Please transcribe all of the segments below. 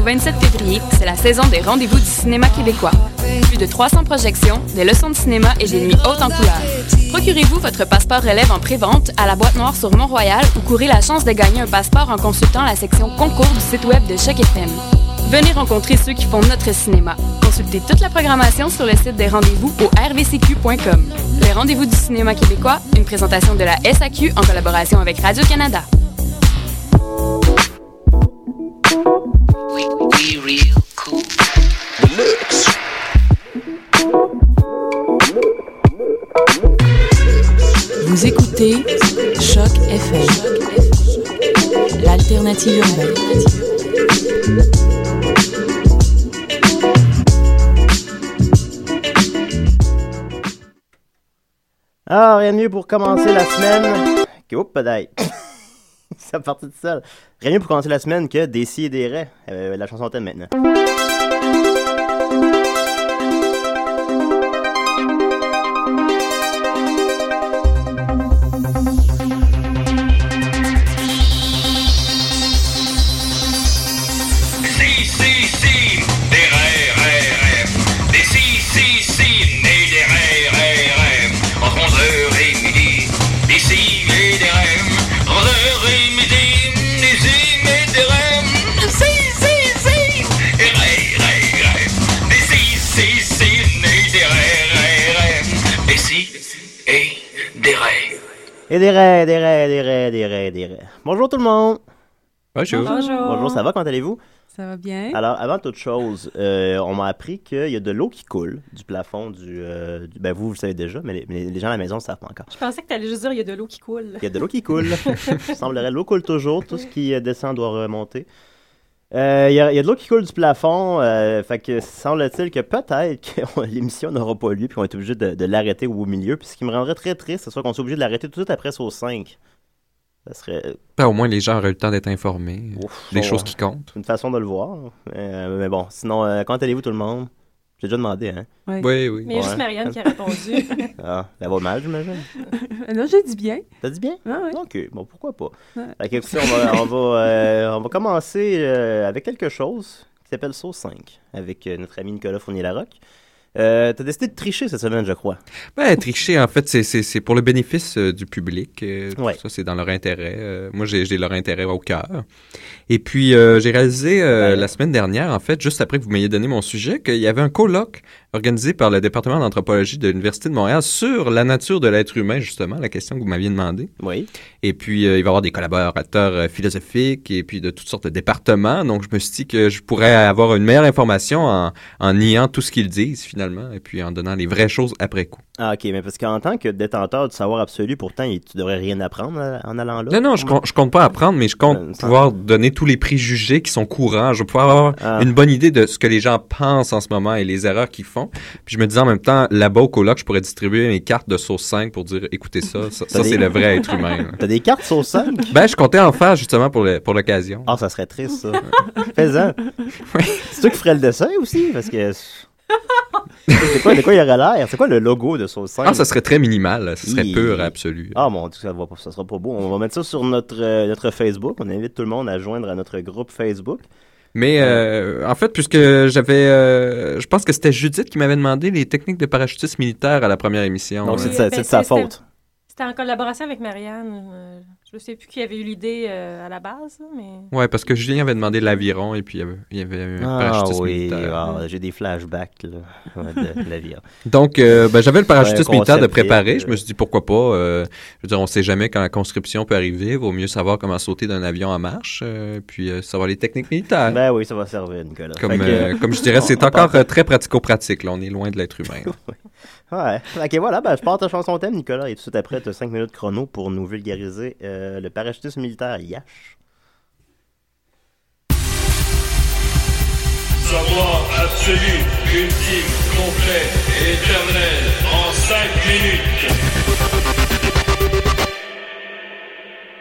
au 27 février, c'est la saison des rendez-vous du cinéma québécois. Plus de 300 projections, des leçons de cinéma et des nuits hautes en couleurs. Procurez-vous votre passeport relève en pré-vente à la boîte noire sur Mont-Royal ou courez la chance de gagner un passeport en consultant la section concours du site web de Choc FM. Venez rencontrer ceux qui font notre cinéma. Consultez toute la programmation sur le site des rendez-vous au rvcq.com. Les rendez-vous du cinéma québécois, une présentation de la SAQ en collaboration avec Radio-Canada. Vous écoutez Choc FM, l'alternative urbaine. Ah, rien de mieux pour commencer la semaine. que- Oups. Ça partit de seul. Rien mieux pour commencer la semaine que des si et des. Euh, la chanson thème maintenant. Des raies, des raies, des raies, des raies, des raies. Bonjour tout le monde. Bonjour. Bonjour, ça va, comment allez-vous? Ça va bien? Alors, avant toute chose, euh, on m'a appris qu'il y a de l'eau qui coule du plafond du, euh, du- Ben, vous, vous le savez déjà, mais les, mais les gens à la maison ne le savent pas encore. Je pensais que tu allais juste dire il y a de l'eau qui coule. Il y a de l'eau qui coule. Il semblerait l'eau coule toujours. Tout ce qui euh, descend doit remonter. Euh, Il y, a, il y a de l'eau qui coule du plafond. euh, fait que semble-t-il que peut-être que l'émission n'aura pas lieu puis qu'on est obligé de, de l'arrêter au milieu. Puis ce qui me rendrait très triste, c'est soit qu'on soit obligé de l'arrêter tout de suite après Sauce 5. Ça serait Ben, au moins, les gens auraient eu le temps d'être informés. ouf, Des bon, choses qui comptent. une façon de le voir. Euh, mais bon, sinon, euh, comment allez-vous tout le monde? J'ai déjà demandé, hein? Oui, oui. Mais il y a juste. Marianne qui a répondu. Ah, ça va mal, j'imagine. non, j'ai dit bien. T'as dit bien? Ah, ouais. Ok, bon, pourquoi pas. Que, écoutez, on va, on va, euh, on va commencer euh, avec quelque chose qui s'appelle Sauce 5, avec euh, notre ami Nicolas Fournier-Larocque. Euh, T'as décidé de tricher cette semaine, je crois. Ben, tricher, en fait, c'est- pour le bénéfice euh, du public. euh, tout. Ça, c'est dans leur intérêt. Euh, moi, j'ai leur intérêt au cœur. Et puis, j'ai réalisé Ouais. la semaine dernière, en fait, juste après que vous m'ayez donné mon sujet, qu'il y avait un colloque organisé par le département d'anthropologie de l'Université de Montréal sur la nature de l'être humain, justement, la question que vous m'aviez demandé. Oui. Et puis, euh, il va y avoir des collaborateurs euh, philosophiques et puis de toutes sortes de départements. Donc, je me suis dit que je pourrais avoir une meilleure information en, en niant tout ce qu'ils disent, finalement, et puis en donnant les vraies choses après coup. Ah, ok, mais parce qu'en tant que détenteur du savoir absolu, pourtant, tu devrais rien apprendre euh, en allant là? Non, non, je, compte- je compte pas apprendre, mais je compte Euh, pouvoir donner tous les préjugés qui sont courants. Je vais pouvoir avoir Ah. une bonne idée de ce que les gens pensent en ce moment et les erreurs qu'ils font. Puis je me disais en même temps, là-bas au colloque, je pourrais distribuer mes cartes de sauce 5 pour dire, écoutez ça, ça, ça, des- c'est le vrai être humain. là. T'as des cartes Sauce 5? ben, je comptais en faire justement pour le- pour l'occasion. Ah, ça serait triste, ça. Fais-en. C'est toi qui ferais le dessin aussi? Parce que. C'est quoi, de quoi il aurait l'air? C'est quoi le logo de Sauce 5? Ah, ça serait très minimal, là. ce serait Hi. pur et absolu. Ah mon dieu, ça, va ça sera pas beau. On va mettre ça sur notre, euh, notre Facebook. On invite tout le monde à joindre à notre groupe Facebook. Mais euh, en fait, puisque j'avais, euh, je pense que c'était Judith qui m'avait demandé les techniques de parachutisme militaire à la première émission. Donc Euh, c'est de sa, ben, c'est de sa c'est- c'était- faute. C'était en collaboration avec Marianne. Je ne sais plus qui avait eu l'idée euh, à la base, mais. Ouais, parce que Julien avait demandé l'aviron et puis il y avait, il y avait un Ah oui, militaire. ah, j'ai des flashbacks là, de, de la vie. hein. Donc, euh, ben, j'avais le parachutisme militaire de préparer. Je me suis dit pourquoi pas. euh, je veux dire, on sait jamais quand la conscription peut arriver. Vaut mieux savoir comment sauter d'un avion en marche, euh, puis euh, savoir les techniques militaires. Ben oui, ça va servir, Nicolas. comme, que- comme je dirais, c'est encore très pratico-pratique. Là, on est loin de l'être humain. Ouais. Ok, voilà, ben, je pars ta chanson thème, Nicolas, et tout de suite après, tu as 5 minutes chrono pour nous vulgariser euh, le parachutisme militaire Yash. Savoir absolu, ultime, complet et éternel en 5 minutes.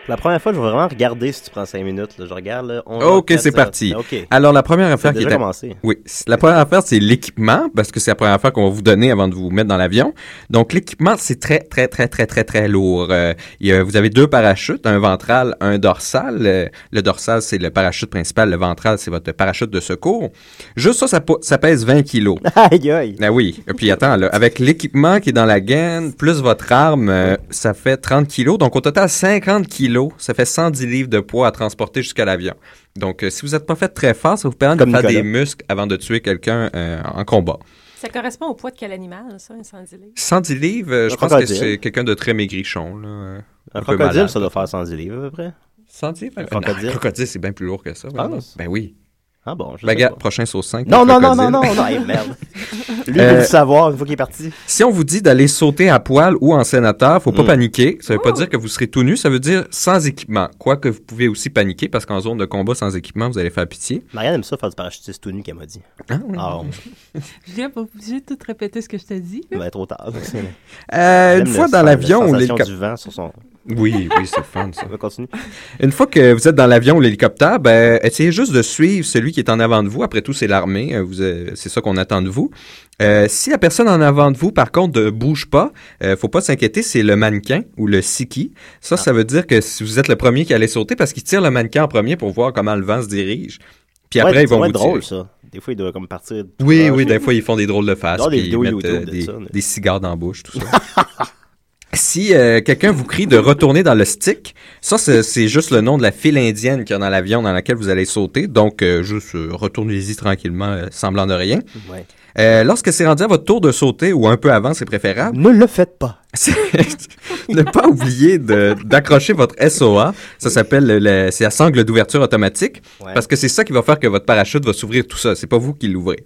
La première fois, je vais vraiment regarder si tu prends 5 minutes. là. Je regarde. Là, on Ok, c'est parti. Alors, la première affaire qui est... à-. Oui, la première affaire, c'est l'équipement, parce que c'est la première affaire qu'on va vous donner avant de vous mettre dans l'avion. Donc, l'équipement, c'est très, très, très, très, très, très lourd. Euh, il y a- vous avez deux parachutes, un ventral, un dorsal. Euh, le dorsal, c'est le parachute principal. Le ventral, c'est votre parachute de secours. Juste ça, ça pèse 20 kilos. Aïe, aïe. Ah oui. Et puis attends, là, avec l'équipement qui est dans la gaine, plus votre arme, euh, ça fait 30 kilos. Donc au total, 50 kilos. Ça fait 110 livres de poids à transporter jusqu'à l'avion. Donc euh, si vous n'êtes pas fait très fort, ça vous permet de faire Nicolas. des muscles avant de tuer quelqu'un euh, en combat. Ça correspond au poids de quel animal, ça, un 110 livres? 110 livres, euh, je pense que crocodile. c'est quelqu'un de très maigrichon. Là, euh, Un peu crocodile, malade. ça doit faire 110 livres à peu près. 110 livres? Un crocodile. un crocodile, c'est bien plus lourd que ça. Ah, Ben oui. Ah bon, je Ben, sais pas. prochain sauce 5. Non, non, non, non, non, non, hey, merde. Lui, il Euh, veut le savoir une fois qu'il est parti. Si on vous dit d'aller sauter à poil ou en sénateur, faut pas Mm. paniquer. Ça veut pas Oh. dire que vous serez tout nu, ça veut dire sans équipement. Quoique vous pouvez aussi paniquer parce qu'en zone de combat sans équipement, vous allez faire pitié. Marianne aime ça faire du parachutiste tout nu, qu'elle m'a dit. Ah, oui. Ah, viens pas obligé de tout répéter ce que je te dis. il va être trop tard. Euh, une fois le- dans la l'avion sensation l'hélicoptère. du vent sur son... Oui, oui, c'est fun ça. On va continuer. Une fois que vous êtes dans l'avion ou l'hélicoptère, ben, essayez juste de suivre celui qui est en avant de vous. Après tout, c'est l'armée. euh, vous, euh, c'est ça qu'on attend de vous. Euh, si la personne en avant de vous, par contre, ne bouge pas, euh, faut pas s'inquiéter, c'est le mannequin ou le siki. Ça, ça veut dire que si vous êtes le premier qui allait sauter, parce qu'il tire le mannequin en premier pour voir comment le vent se dirige. Puis après, Ouais, ils vont vous drôle, tirer. ça. Des fois, il doit comme partir. Oui, Ah, oui, des fois, ils font des drôles de des ils mettent YouTube euh, de des, ça, des cigares dans la bouche, tout ça. Si euh, quelqu'un vous crie de retourner dans le stick, ça c'est juste le nom de la file indienne qu'il y a dans l'avion dans laquelle vous allez sauter. Donc euh, juste euh, retournez-y tranquillement, euh, semblant de rien. Ouais. Euh, lorsque c'est rendu à votre tour de sauter ou un peu avant, c'est préférable. Ne le faites pas. Ne pas oublier d'accrocher votre SOA. Ça s'appelle le- le- c'est la sangle d'ouverture automatique Ouais. parce que c'est ça qui va faire que votre parachute va s'ouvrir tout ça. C'est pas vous qui l'ouvrez.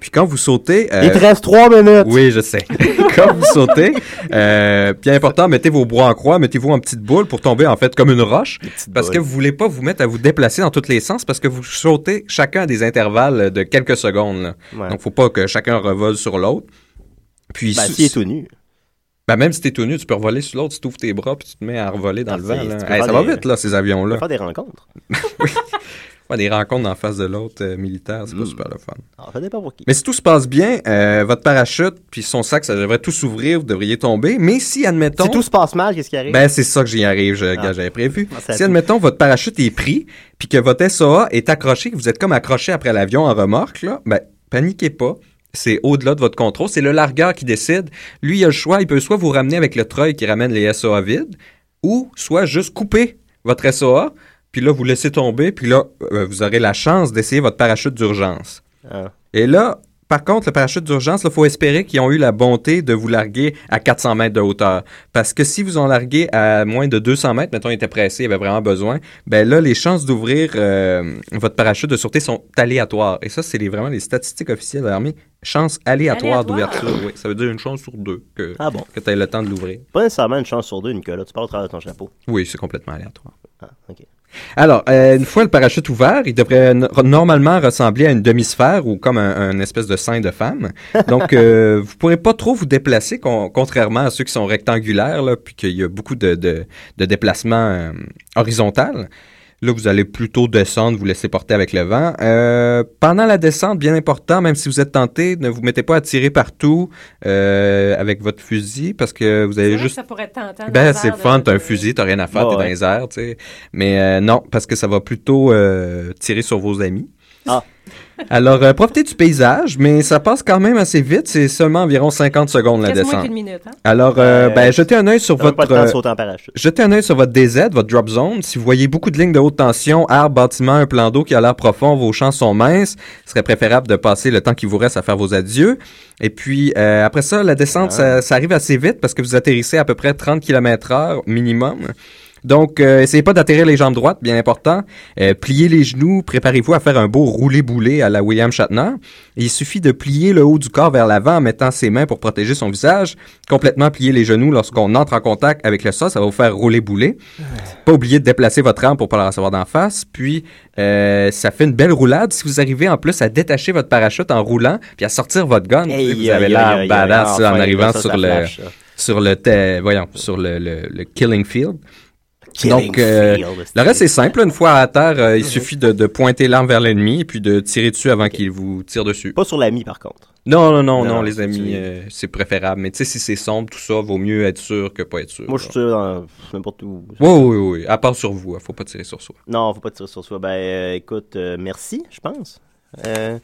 Puis quand vous sautez, euh, Il te reste trois minutes. oui, je sais. Quand vous sautez, euh, bien important, mettez vos bras en croix, mettez-vous en petite boule pour tomber en fait comme une roche, parce que vous voulez pas vous mettre à vous déplacer dans tous les sens, parce que vous sautez chacun à des intervalles de quelques secondes. là. Ouais. Donc, faut pas que chacun revole sur l'autre. Puis, Ben, s'il est tout nu. ben, même si t'es tout nu, tu peux revoler sur l'autre, tu t'ouvres tes bras, puis tu te mets à revoler dans Ah, le vent. là. tu peux Hey, ça va vite, là, ces On avions-là. va faire des rencontres. Ouais, des rencontres en face de l'autre euh, militaire, c'est pas Mm. super le fun. Alors, ça dépend pour qui. Mais si tout se passe bien, euh, votre parachute puis son sac, ça devrait tout s'ouvrir, vous devriez tomber. Mais si, admettons... Si tout se passe mal, qu'est-ce qui arrive? Ben, c'est ça que j'y arrive, je- Ah. j'avais prévu. Ah, si, admettons, votre parachute est pris, puis que votre SOA est accroché, que vous êtes comme accroché après l'avion en remorque, là, ben, paniquez pas. C'est au-delà de votre contrôle. C'est le largueur qui décide. Lui, il a le choix. Il peut soit vous ramener avec le treuil qui ramène les SOA vides, ou soit juste couper votre SOA, puis là, vous laissez tomber, puis là, euh, vous aurez la chance d'essayer votre parachute d'urgence. Ah. Et là, par contre, le parachute d'urgence, il faut espérer qu'ils ont eu la bonté de vous larguer à 400 mètres de hauteur. Parce que si vous en larguez à moins de 200 mètres, mettons, il était pressé, il avait vraiment besoin, ben là, les chances d'ouvrir euh, votre parachute de sûreté sont aléatoires. Et ça, c'est les- vraiment les statistiques officielles de l'armée. Chance aléatoire Aléatoire? d'ouverture, oui. Ça veut dire une chance sur deux que, Ah bon. que tu aies le temps de l'ouvrir. Pas nécessairement une chance sur deux, Nicolas. Tu parles au travers de ton chapeau. Oui, c'est complètement aléatoire. Ah, ok. Alors, euh, une fois le parachute ouvert, il devrait no- normalement ressembler à une demi-sphère ou comme un, un espèce de sein de femme. Donc, euh, vous pourrez pas trop vous déplacer, con- contrairement à ceux qui sont rectangulaires, là, puis qu'il y a beaucoup de, de, de déplacements euh, horizontal. Là, vous allez plutôt descendre, vous laisser porter avec le vent. Euh, pendant la descente, bien important, même si vous êtes tenté, ne vous mettez pas à tirer partout euh, avec votre fusil parce que vous que juste ça pourrait être tentant. ben, c'est fun, t'as un fusil, t'as rien à faire, t'es dans ouais. les airs, tu sais. Mais euh, non, parce que ça va plutôt euh, tirer sur vos amis. Ah. Alors, euh, profitez du paysage, mais ça passe quand même assez vite. C'est seulement environ 50 secondes la moins descente. qu'une minute. Hein? Alors, euh, Euh, ben, jetez un œil sur votre... euh. Jetez un œil sur votre DZ, votre drop zone. Si vous voyez beaucoup de lignes de haute tension, arbres, bâtiments, un plan d'eau qui a l'air profond, vos chances sont minces. Ce serait préférable de passer le temps qui vous reste à faire vos adieux. Et puis, euh, après ça, la descente, Ah. ça, ça arrive assez vite parce que vous atterrissez à peu près 30 km heure minimum. Donc, euh, essayez pas d'atterrir les jambes droites, bien important. Euh, pliez les genoux, préparez-vous à faire un beau roulé-boulé à la William Shatner. Il suffit de plier le haut du corps vers l'avant en mettant ses mains pour protéger son visage. Complètement plier les genoux lorsqu'on entre en contact avec le sol, ça va vous faire rouler-bouler. Pas oublier de déplacer votre arme pour pas la recevoir d'en face. Puis, euh, ça fait une belle roulade. Si vous arrivez en plus à détacher votre parachute en roulant, puis à sortir votre gun, Hey, vous avez l'air badass en arrivant ça, sur ça le flash, ça. sur le te- voyons sur le, le, le killing field. Donc, euh, le reste, c'est simple. Une fois à terre, euh, il suffit de, de pointer l'arme vers l'ennemi et puis de tirer dessus avant qu'il vous tire dessus. Pas sur l'ami, par contre. Non, non, non, Non, non, les amis, euh, c'est préférable. Mais tu sais, si c'est sombre, tout ça, vaut mieux être sûr que pas être sûr. Moi, je tire dans n'importe où. Oui, oui, oui. À part sur vous, hein, faut pas tirer sur soi. Non, faut pas tirer sur soi. Ben, euh, écoute, euh, merci, je pense. Euh,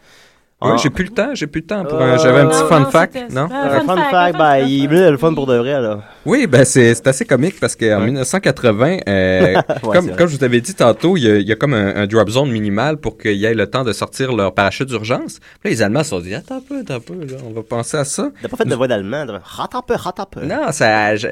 Ouais, ah, j'ai plus le temps, j'ai plus le temps. Pour, Euh, un- J'avais un petit non, fun non, fact, non? un fun fun fact, ben, il est le fun pour de vrai, là. Oui, ben c'est c'est assez comique parce qu'en Ouais. 1980, euh, Ouais, comme, comme je vous avais dit tantôt, il y a, il y a comme un, un drop zone minimal pour qu'il y ait le temps de sortir leur parachute d'urgence. Là, les Allemands se sont dit, attends un peu, attends un peu, là, on va penser à ça. T'as pas fait de voix d'allemand, de Rat un peu, un peu. Non,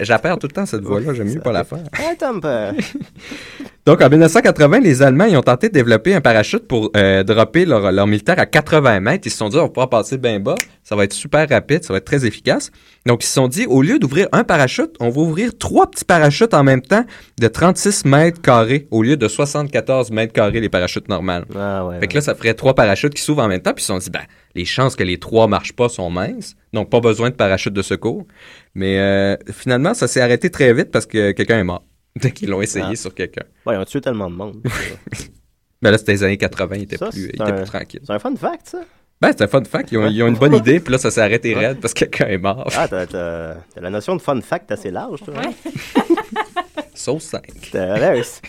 j'appelle tout le temps cette voix-là, j'aime mieux pas la faire. Rat un peu. Donc, en 1980, les Allemands, ils ont tenté de développer un parachute pour euh, dropper leur, leur militaire à 80 mètres. Ils se sont dit, on va pouvoir passer bien bas, ça va être super rapide, ça va être très efficace. Donc, ils se sont dit, au lieu d'ouvrir un parachute, on va ouvrir trois petits parachutes en même temps de 36 mètres carrés au lieu de 74 mètres carrés les parachutes normales. Ah ouais. Fait que là, ça ferait trois parachutes qui s'ouvrent en même temps, puis ils se sont dit, ben, les chances que les trois marchent pas sont minces, donc pas besoin de parachute de secours. Mais euh, finalement, ça s'est arrêté très vite parce que quelqu'un est mort. Dès qu'ils l'ont essayé Ah. sur quelqu'un. Ouais, ils ont tué tellement de monde. Ben là, c'était les années 80, ils étaient, Ça, plus, un- tranquilles. C'est un fun fact, ça. Ben, c'était un fun fact. Ils ont, ils ont une bonne idée, puis là, ça s'est arrêté raide parce que quelqu'un est mort. Ah, t'as, t'as- t'as la notion de fun fact assez large, toi. hein? Sauce 5. T'as- ouais, c'est-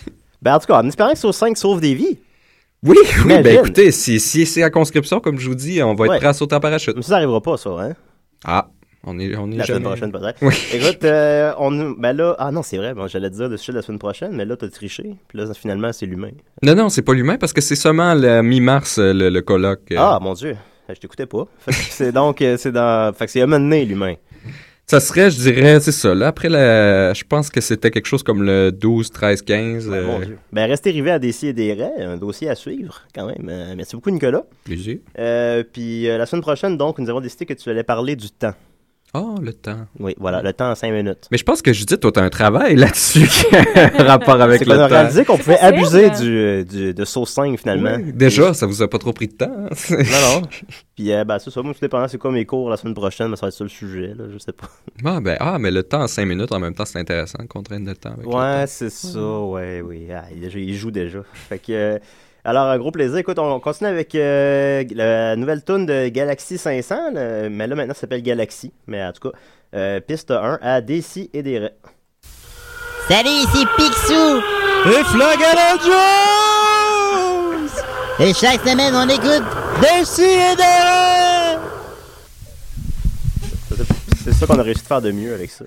Ben, en tout cas, en espérant que Sauce 5 sauve des vies. Oui, oui, Imagine. ben écoutez, si, si c'est à conscription, comme je vous dis, on va être Ouais. prêt à sauter en parachute. Mais ça, ça arrivera pas, ça, hein? Ah, on est, on est La semaine prochaine, peut-être. Oui. Écoute, euh, on, ben là, ah non, c'est vrai, bon, j'allais dire le sujet de la semaine prochaine, mais là, t'as triché, puis là, finalement, c'est l'humain. Non, non, c'est pas l'humain parce que c'est seulement le mi-mars, euh, le, le colloque. euh. Ah, mon Dieu, je t'écoutais pas. Fait que c'est donc, c'est dans, fait que c'est amené, l'humain. Ça serait, je dirais, c'est ça. Là, après, la, je pense que c'était quelque chose comme le 12, 13, 15. Ouais, euh, mon Dieu. Ben, restez arrivé à raies, un dossier à suivre, quand même. Euh, merci beaucoup, Nicolas. plaisir. Euh, puis la semaine prochaine, donc, nous avons décidé que tu allais parler du temps. Oh, le temps. Oui, voilà, le temps en 5 minutes. Mais je pense que Judith, toi, t'as un travail là-dessus qui a un rapport avec C'est le qu'on a temps. réalisé qu'on pouvait abuser du, du- de sauce 5 finalement. Oui, déjà, ça vous a pas trop pris de temps. hein? Non, non. Puis, euh, ben, c'est ça. Moi, tout dépendant, c'est quoi mes cours la semaine prochaine, mais ça va être ça le sujet, là. Je sais pas. ah, ben, ah, mais le temps en 5 minutes, en même temps, c'est intéressant, contrainte de temps. avec le Ouais, temps. c'est ça, ouais, oui. Ah, il joue déjà. Fait que. euh, alors, un gros plaisir. Écoute, on continue avec euh, la nouvelle tune de Galaxy 500, le- mais là, maintenant, ça s'appelle Galaxy. Mais en tout cas, euh, piste 1 à Décis et des. Salut, ici Picsou! Et Flagella Jones! Et chaque semaine, on écoute D'ici et de Ça, c'est- C'est ça qu'on a réussi de faire de mieux avec ça.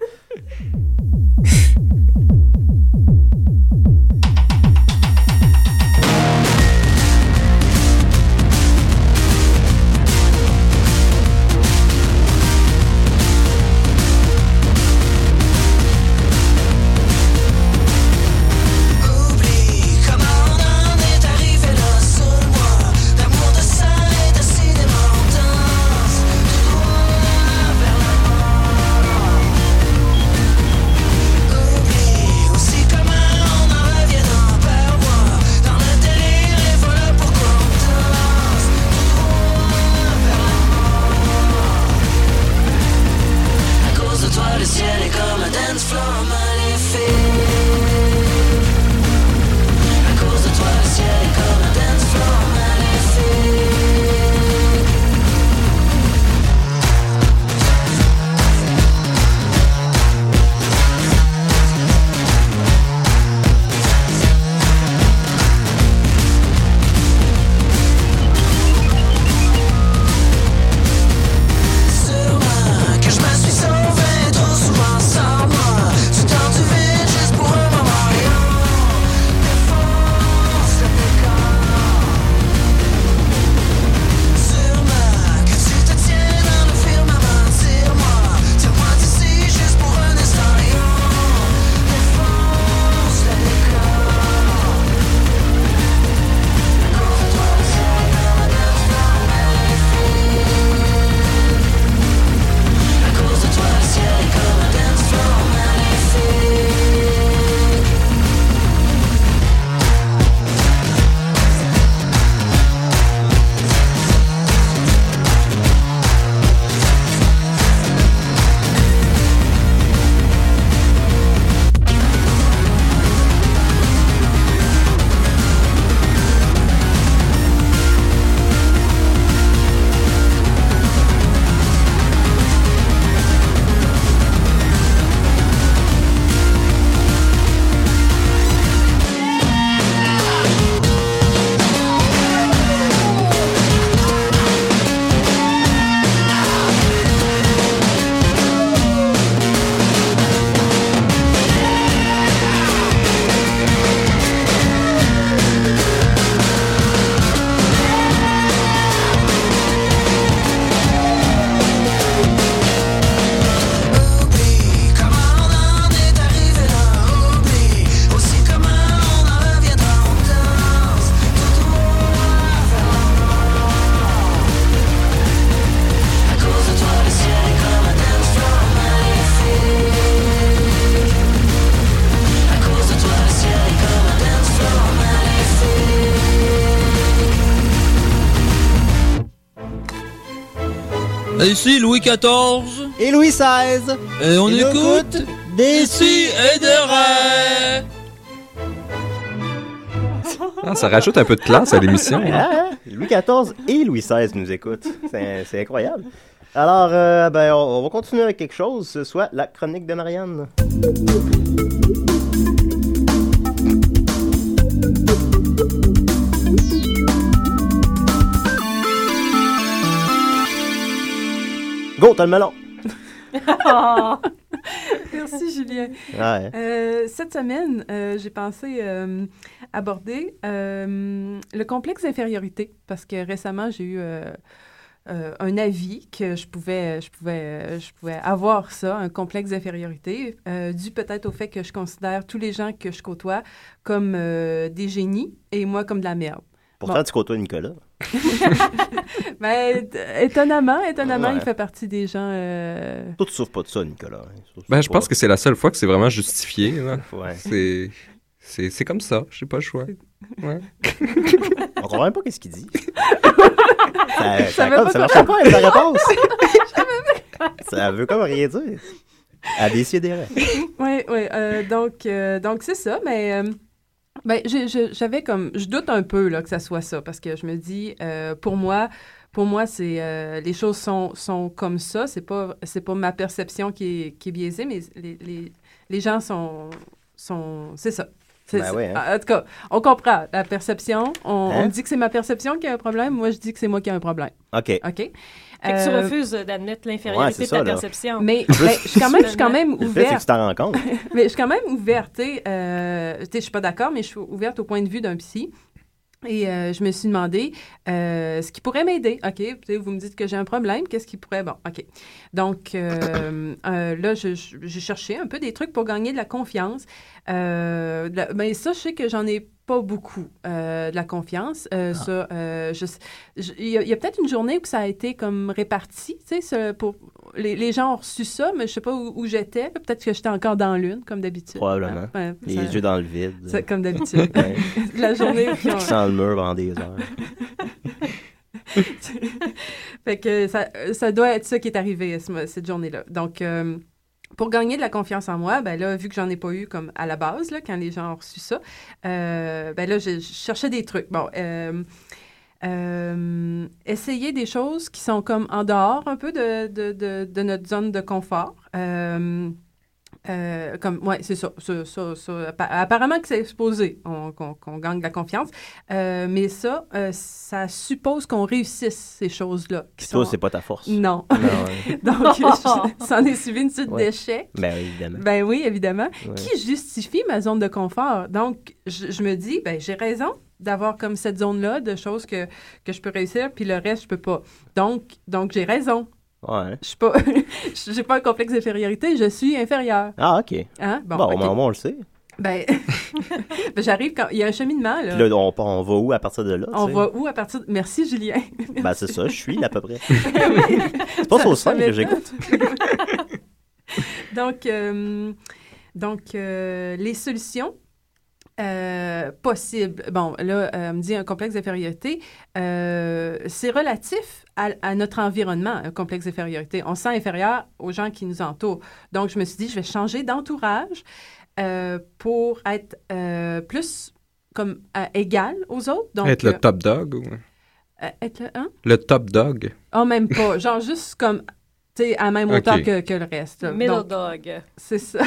Ici Louis XIV. Et Louis XVI. Et on Et écoute écoute des Ici et des rêves. Ah, ça rajoute un peu de classe à l'émission. hein. Ah, hein? Louis XIV et Louis XVI nous écoutent. C'est c'est incroyable. Alors, euh, ben, on, on va continuer avec quelque chose, ce soit la chronique de Marianne. Go, t'as le melon! Oh! Merci, Julien. Ouais. Euh, cette semaine, euh, j'ai pensé euh, aborder euh, le complexe d'infériorité parce que récemment, j'ai eu euh, euh, un avis que je pouvais, je, pouvais, je pouvais avoir ça, un complexe d'infériorité, euh, dû peut-être au fait que je considère tous les gens que je côtoie comme euh, des génies et moi comme de la merde. Pourtant, Bon. tu côtoies Nicolas. Euh, étonnamment, étonnamment, Ouais. il fait partie des gens. euh, Toi, tu souffres pas de ça, Nicolas. hein? Ben, je pas. pense que c'est la seule fois que c'est vraiment justifié. Ouais. C'est, c'est, c'est comme ça. J'ai pas le choix. Ouais. On comprend même pas qu'est-ce qu'il dit. ça, ça, comme- pas ça marchait pas avec réponse. ça veut comme rien dire. À décider. Oui, oui. euh, donc, euh, donc c'est ça, mais euh, ben, j'avais comme. Je doute un peu là, que ça soit ça, parce que je me dis, euh, pour moi, pour moi, c'est euh, les choses sont, sont comme ça. C'est pas, c'est pas ma perception qui est, qui est biaisée, mais les, les, les gens sont. sont c'est ça. Ben oui, hein. En tout cas, on comprend la perception. On, Hein? dit que c'est ma perception qui a un problème. Moi, je dis que c'est moi qui ai un problème. OK. OK? Fait que tu Euh, refuses d'admettre Ouais, l'infériorité c'est de ta ça, perception. Mais ben, je suis quand même, je suis quand même Le fait, c'est que ouverte. tu t'en rends compte. Mais je suis quand même ouverte, sais. euh, tu sais, je suis pas d'accord, mais je suis ouverte au point de vue d'un psy. Et euh, je me suis demandé euh, ce qui pourrait m'aider. OK, vous me dites que j'ai un problème, qu'est-ce qui pourrait... Bon, OK. Donc, euh, là, je- je- j'ai cherché un peu des trucs pour gagner de la confiance. La- ben, ça, je sais que j'en ai pas beaucoup euh, de la confiance. Euh, Ça, euh, je- je- il y a, a peut-être une journée où ça a été comme réparti, tu sais, pour... Les, les gens ont reçu ça, mais je sais pas où, où j'étais. Peut-être que j'étais encore dans l'une, comme d'habitude. Probablement. Ouais, Les ça- yeux dans le vide. comme d'habitude. La journée Qui sent le mur pendant des heures. fait que ça, ça doit être ça qui est arrivé ce- cette journée-là. Donc, euh, pour gagner de la confiance en moi, ben là, vu que j'en ai pas eu comme à la base, là, quand les gens ont reçu ça, euh, ben là, je, je cherchais des trucs. Bon, euh, euh, essayer des choses qui sont comme en dehors un peu de, de, de, de notre zone de confort. Euh, euh, comme, ouais, c'est ça, ça, ça, ça. Appa- Apparemment que c'est exposé, on- qu'on gagne de la confiance. Euh, mais ça, euh, ça suppose qu'on réussisse ces choses-là. qui Puis toi, sont- c'est pas ta force. Non. Non, ouais. Donc, je- ça en est suivi une suite Ouais. d'échecs. Ben oui, évidemment. Ben oui, évidemment. Ouais. Qui justifie ma zone de confort? Donc, je, je me dis, ben j'ai raison d'avoir comme cette zone-là de choses que, que je peux réussir, puis le reste, je peux pas. Donc, donc j'ai raison. Ouais. Je suis pas, j'ai pas un complexe d'infériorité, je suis inférieure. Ah, OK. Hein? Bon, Bon, au moins, on le sait. Ben, ben, j'arrive quand il y a un cheminement là. Puis là, on, on va où à partir de là? on tu sais? va où à partir de... Merci Julien. Ben, c'est ça, je suis à peu près. c'est pas scène ça que j'écoute. donc, euh, donc euh, les solutions euh, possibles. Bon, là, euh, on me dit un complexe d'infériorité. Euh, c'est relatif à, à notre environnement, un complexe d'infériorité. On se sent inférieur aux gens qui nous entourent. Donc, je me suis dit, je vais changer d'entourage euh, pour être euh, plus comme euh, égal aux autres. Donc, Être euh, le top dog ou... euh, être le, hein? Le top dog. Oh, même pas. Genre juste comme, sais, à la même hauteur Ok. que, que le reste. là. Middle Donc, dog. c'est ça.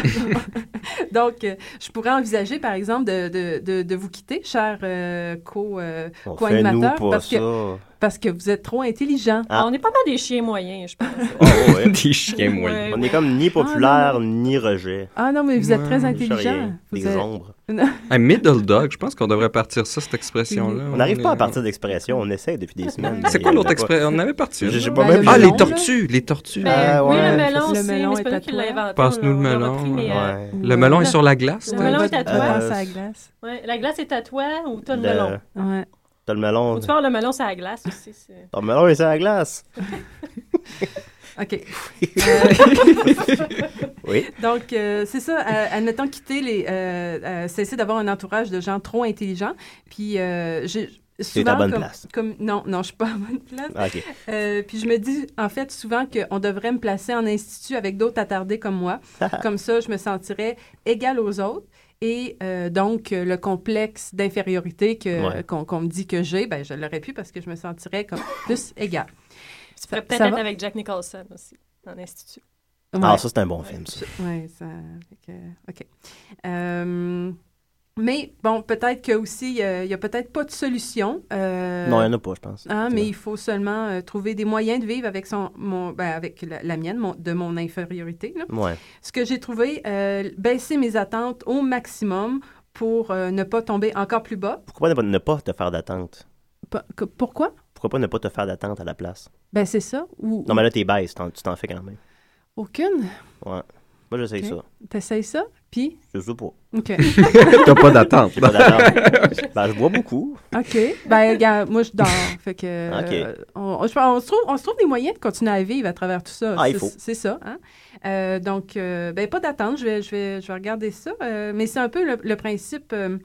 Donc, euh, je pourrais envisager, par exemple, de, de, de, de vous quitter, cher euh, co, euh, co-animateur, nous pas parce que. Parce que vous êtes trop intelligent. Ah. On est pas mal des chiens moyens, je pense. Oh, ouais. Des chiens moyens. On est comme ni populaire, ni rejet. Ah non, mais vous êtes Ouais, très intelligent. Vous Des êtes- ombres. Un middle dog, je pense qu'on devrait partir ça, cette expression-là. On n'arrive pas à partir d'expression, on essaie depuis des semaines. C'est quoi l'autre expression? On avait parti. J'ai- là. pas Ben, même Ah, les tortues, les tortues. Ben, Ah, oui, ouais. le melon Le melon mais c'est pas qui toi. l'a inventé. Passe-nous le melon, euh, Ouais. Le melon est sur la glace. Le toi? melon est à toi. Euh, la glace. ouais, la glace est à toi ou t'as le, Le- melon? T'as le melon. Ou tu peux avoir le melon sur la glace aussi. Ton melon est sur la glace. OK. Oui. Donc, euh, c'est ça. euh, admettons quitter les. euh, euh, cesser d'avoir un entourage de gens trop intelligents. Puis, euh, j'ai- souvent à bonne comme, place. comme- non, non, je suis pas à bonne place. Ah, ok. Euh, puis je me dis, en fait, souvent qu'on devrait me placer en institut avec d'autres attardés comme moi. comme ça, je me sentirais égale aux autres. Et euh, donc, euh, le complexe d'infériorité que- Ouais. qu'on qu'on me dit que j'ai, ben, je l'aurais pu parce que je me sentirais comme plus égale. Tu pourrais peut-être être avec Jack Nicholson aussi, dans l'Institut. Ah, ça, c'est un bon film, ça. Oui, ça. fait que- OK. Euh, mais bon, peut-être que aussi, il n'y a peut-être pas de solution. euh, Non, il n'y en a pas, je pense. Hein, mais vrai. il faut seulement euh, trouver des moyens de vivre avec son, mon, ben, avec la, la mienne, mon- de mon infériorité. là. Ouais. Ce que j'ai trouvé, euh, baisser mes attentes au maximum pour euh, ne pas tomber encore plus bas. Pourquoi ne pas, ne pas te faire d'attente? Pourquoi? Pourquoi pas ne pas te faire d'attente à la place? Ben c'est ça. Ou, Non, mais là, t'es baisse, tu t'en fais quand même. Aucune. Ouais. Moi, j'essaye Ok. ça. T'essayes ça? Puis? Je sais pas. OK. T'as pas d'attente. J'ai pas d'attente. ben, je bois beaucoup. OK. Ben, regarde, moi, je dors. fait que. OK. euh, on, je pense- on se trouve, on se trouve des moyens de continuer à vivre à travers tout ça. Ah, il C'est- faut. C'est ça. Hein? Euh, donc, euh, ben, pas d'attente. Je vais, je, vais, je vais regarder ça. Euh, mais c'est un peu le, le principe. euh,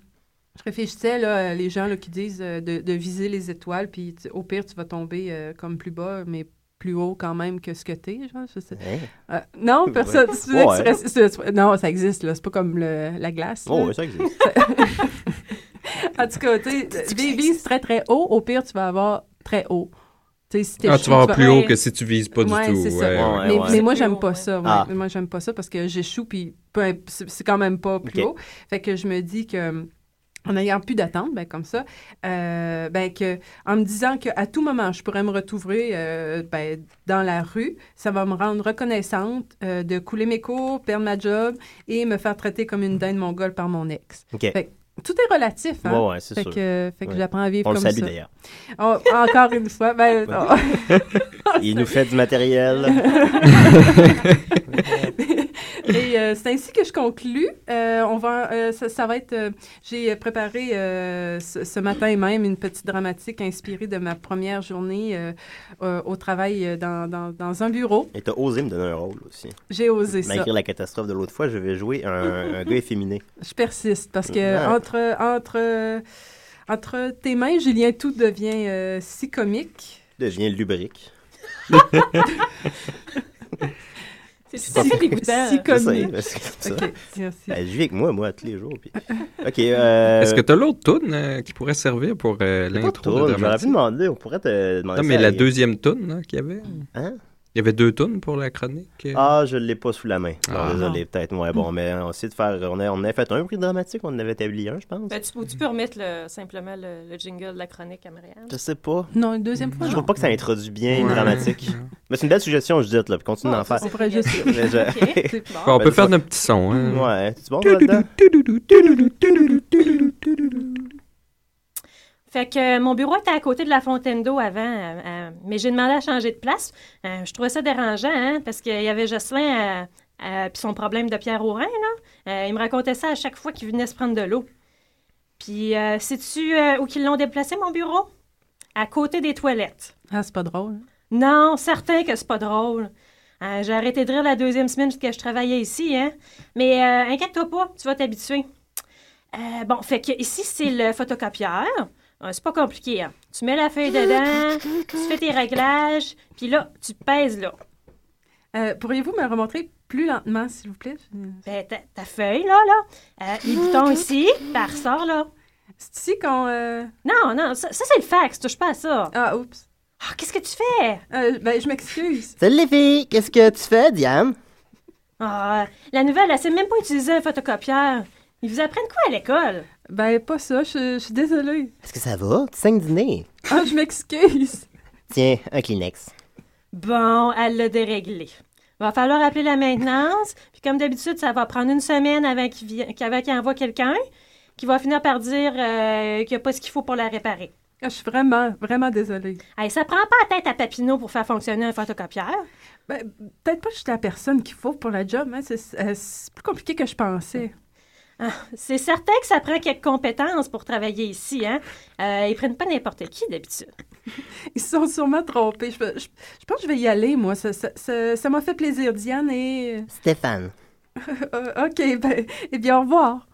je réfléchissais, là, les gens là, qui disent euh, de, de viser les étoiles, puis tu- au pire, tu vas tomber euh, comme plus bas, mais plus haut quand même que ce que t'es, genre, je sais. Hein? Euh, non, personne. Ouais. tu Ouais. tu non, ça existe, là. C'est pas comme le- la glace. Oh, oui, ça existe. En tout cas, tu sais, vi- vise très, très haut. Au pire, tu vas avoir très haut. Si Ah, tu vas avoir plus haut que si tu vises pas du tout. c'est ça. ouais, ouais. mais, ouais. mais moi, j'aime pas ouais. ça. ouais. Ah. Moi, j'aime pas ça parce que j'échoue, puis c'est quand même pas plus haut. Fait que je me dis que en n'ayant plus d'attente, ben, comme ça, euh, ben, que, en me disant qu'à tout moment, je pourrais me retrouver euh, ben, dans la rue, ça va me rendre reconnaissante euh, de couler mes cours, perdre ma job et me faire traiter comme une dinde mongole par mon ex. OK. Fait tout est relatif. Hein? Ouais, ouais, c'est fait sûr. que, fait que Ouais. j'apprends à vivre On le comme salue ça. d'ailleurs. Oh, encore une fois. Ben, oh. Il nous fait du matériel. Et euh, c'est ainsi que je conclus. Euh, on va, euh, ça, ça va être. J'ai préparé ce, ce matin même une petite dramatique inspirée de ma première journée au travail dans, dans, dans un bureau. Et t'as osé me donner un rôle aussi. J'ai osé ça. Malgré la catastrophe de l'autre fois, je vais jouer un, un gars efféminé. Je persiste parce que entre, entre, entre tes mains, Julien, tout devient si comique. Devient lubrique. C'est tout à fait dégoûtant. Si. Ben, je vis avec moi, moi, tous les jours. puis- OK. Euh... Est-ce que t'as l'autre toune euh, qui pourrait servir pour euh, de l'intro de J'aurais pu dramatique? demander, on pourrait te demander Non, mais ça la deuxième toune là, qu'il y avait. Hein? Il y avait deux tounes pour la chronique. euh? Ah, je l'ai pas sous la main. Non, Ah. désolé, peut-être. Ouais, bon, mais on essaie de faire. On a, on a fait un prix dramatique, on en avait établi un, je pense. Ben, tu, tu peux remettre le- simplement le, le jingle de la chronique à Marianne. Je sais pas. Non, une deuxième fois. Je trouve pas que ça introduit bien une Ouais. dramatique. Mais c'est une belle suggestion, je dis, là, puis continue Ouais, d'en faire. On pourrait juste. Je- Bon. On Ben, peut ça- faire notre petit son. Hein? Ouais, c'est bon? Fait que euh, mon bureau était à côté de la fontaine d'eau avant, euh, euh, mais j'ai demandé à changer de place. Je trouvais ça dérangeant, hein, parce qu'il y avait Jocelyn puis son problème de Pierre Aurin, là. Euh, il me racontait ça à chaque fois qu'il venait se prendre de l'eau. Puis, euh, sais-tu où qu'ils l'ont déplacé, mon bureau? À côté des toilettes. Ah, c'est pas drôle. Non, certain que c'est pas drôle. J'ai arrêté de rire la deuxième semaine que je travaillais ici, hein. Mais inquiète-toi pas, tu vas t'habituer. Euh, bon, fait que ici, c'est le photocopieur. Euh, c'est pas compliqué, hein. Tu mets la feuille dedans, tu fais tes réglages, puis là, tu pèses là. Euh, Pourriez-vous me le remontrer plus lentement, s'il vous plaît? Ben, ta, ta feuille, là, là. Euh, les boutons ici, par ressort, là. C'est ici qu'on. euh, Non, non, ça, ça, c'est le fax, touche pas à ça. Ah, oups. Ah, qu'est-ce que tu fais? Euh, ben, je m'excuse. Salut les filles, qu'est-ce que tu fais, Diane? Ah, la nouvelle, elle sait même pas utiliser un photocopieur. Ils vous apprennent quoi à l'école? Ben, pas ça, je, je suis désolée. Est-ce que ça va? Tu saignes du nez? Ah, je m'excuse. Tiens, un Kleenex. Bon, elle l'a déréglé. Va falloir appeler la maintenance, puis comme d'habitude, ça va prendre une semaine avant qu'il vi- qu'avant qu'il envoie quelqu'un, qui va finir par dire euh, qu'il n'y a pas ce qu'il faut pour la réparer. Ah, je suis vraiment, vraiment désolée. Hey, ça prend pas la tête à Papineau pour faire fonctionner un photocopieur. Ben, peut-être pas juste la personne qu'il faut pour la job, hein. C'est euh, c'est plus compliqué que je pensais. Ah, c'est certain que ça prend quelques compétences pour travailler ici, hein? Euh, ils prennent pas n'importe qui d'habitude. Ils se sont sûrement trompés. Je, je- je pense que je vais y aller, moi. Ça ça- ça- ça m'a fait plaisir, Diane, et... Stéphane. Euh, OK, ben, eh bien, au revoir.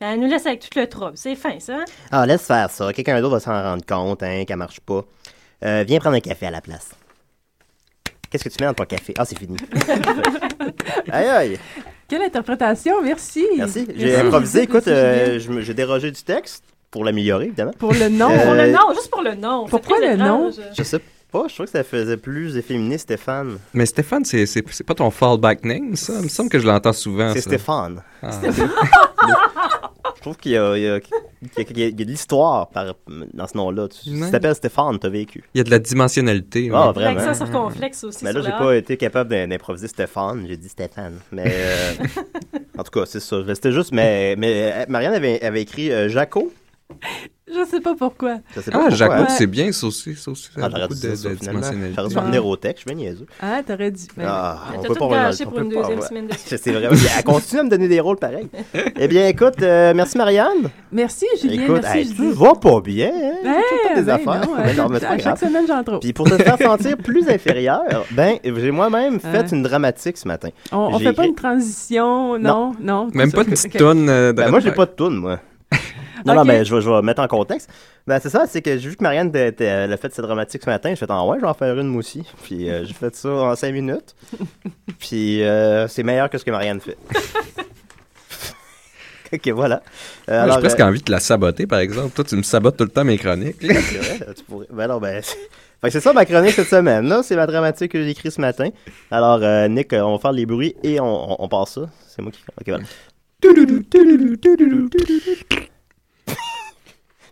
Elle nous laisse avec tout le trouble. C'est fin, ça. hein? Ah, laisse faire ça. Quelqu'un d'autre va s'en rendre compte, hein, qu'elle marche pas. Euh, viens prendre un café à la place. Qu'est-ce que tu mets dans ton café? Ah, c'est fini. aïe, aïe. Quelle interprétation, merci. Merci. J'ai improvisé. Écoute, euh, je j'ai dérogé du texte pour l'améliorer, évidemment. Pour le nom. Euh, Pour le nom, juste pour le nom. Pourquoi le nom? étrange. Je sais pas, je trouve que ça faisait plus efféminé, Stéphane. Mais Stéphane, c'est, c'est, c'est pas ton fallback name, ça? Il me semble que je l'entends souvent. C'est ça. Stéphane. Ah. Je trouve qu'il y a, il y a- y il y a de l'histoire par- dans ce nom-là. Tu, Ouais. t'appelles Stéphane, t'as vécu. Il y a de la dimensionnalité. Ah, ouais. vraiment. L'accent circonflexe aussi. Mais là, j'ai pas été capable d'im- d'improviser Stéphane, j'ai dit Stéphane. Mais euh, en tout cas, c'est ça. C'était juste, mais, mais euh, Marianne avait, avait écrit euh, Jaco. Je sais pas pourquoi. Je sais pas Ah, pourquoi. Jaco, Ouais. c'est bien, ça aussi. Ça ça Ah, j'aurais beaucoup dû ça, de finalement. dimensionnalité. J'aurais dû venir au texte, je suis bien niaiseux. Ah, t'aurais dû. ben, Ah, Elle on t'a peut tout pas on pour une deuxième semaine de C'est vrai. Elle continue à me donner des rôles pareils. eh bien, écoute, euh, merci Marianne. Merci, Julien. Écoute, merci, hey, Judy. tu vas pas bien. Hein? Ben, Tout le temps des ben affaires. non, Mais non, mais c'est pas à chaque semaine, j'en trouve. Puis pour te faire sentir plus inférieur, ben, j'ai moi-même fait une dramatique ce matin. On, on fait pas une transition, non, non. Même pas ça. de petite Ok. tonne. euh, Ben, moi, j'ai pas de toune, moi. Non, non, ben, je vais, je vais mettre en contexte. Ben, c'est ça, c'est que j'ai vu que Marianne était- était- elle a fait cette dramatique ce matin. J'ai fait, ah ouais, je vais en faire une, moi aussi. Puis euh, j'ai fait ça en cinq minutes. Puis euh, c'est meilleur que ce que Marianne fait. ok, voilà. Euh, Ouais, alors, J'ai presque euh, envie de la saboter, par exemple. Toi, tu me sabotes tout le temps mes chroniques. c'est vrai, tu pourrais- Ben non, ben. c'est- Fait que c'est ça ma chronique cette semaine. Là, c'est ma dramatique que j'ai écrite ce matin. Alors, euh, Nick, on va faire les bruits et on, on, on passe ça. C'est moi qui. Ok, voilà.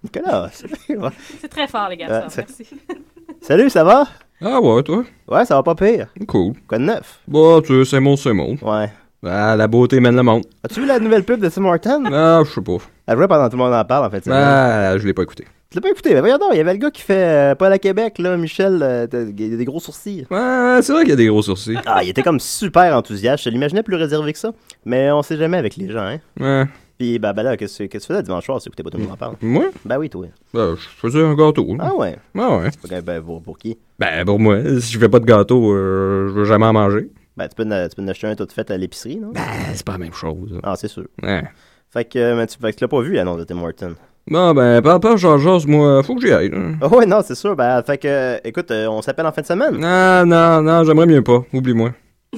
Nicolas, c'est- très fort, les Ah, garçons. c'est- Merci. Salut, ça va? Ah ouais, toi? Ouais, ça va pas pire. Cool. Quoi de neuf? Bah, tu sais, c'est mon, c'est mon. Ouais. Ah, la beauté mène le monde. As-tu vu la nouvelle pub de Tim Horton? Ah, je sais pas. Elle jouait pendant tout le monde en parle, en fait. Ah, je l'ai pas écouté. Tu l'as pas écouté? Ben voyons donc, il y avait le gars qui fait euh, Paul à Québec, là, Michel, euh, il a des gros sourcils. Ouais, c'est vrai qu'il y a des gros sourcils. Ah, il était comme super enthousiaste. Je l'imaginais plus réservé que ça. Mais on sait jamais avec les gens, hein. Ouais. Puis, ben, ben là, qu'est-ce que tu faisais dimanche soir si écoutais pas tout le monde en parle? Moi? Ben oui, toi. Ben, je faisais un gâteau. Ah ouais? Ah ouais. Ok, Ben, pour, pour qui? Ben, pour moi, si je fais pas de gâteau, euh, je veux jamais en manger. Ben, tu peux, en- tu peux en acheter un tout fait à l'épicerie, non? Ben, c'est pas la même chose. Ah, c'est sûr. Ouais. Fait que, mais tu, fait que tu l'as pas vu, l'annonce de Tim Horton. Bon, ben, parle pas, Georges, moi, faut que j'y aille. là. Ah ouais, non, c'est sûr. Ben, fait que, euh, écoute, euh, on s'appelle en fin de semaine. Non, non, non, j'aimerais mieux pas. Oublie-moi.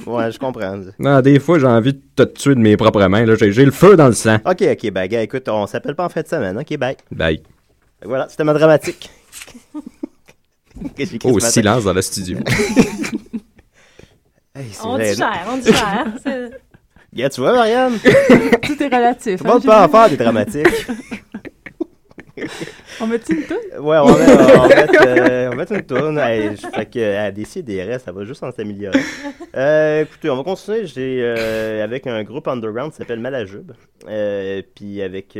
Ouais, je comprends. Non, des fois, j'ai envie de te tuer de mes propres mains. là. J'ai j'ai le feu dans le sang. Ok, ok, ben, gars, écoute, on s'appelle pas en fin de semaine. Ok, bye. Bye. Voilà, c'était ma dramatique. Oh, silence dans le studio. Hey, c'est On vrai, digère, on digère. Gars, tu vois, Marianne? Tout est relatif. Tout le hein, monde peut en faire des dramatiques. On met-tu une toune? Ouais, on mettre, on mettre, euh, on une tourne. Hey, je- fait que, à restes, ça va juste en s'améliorer. Euh, écoutez, on va continuer. J'ai euh, avec un groupe underground qui s'appelle Malajube. Euh, puis avec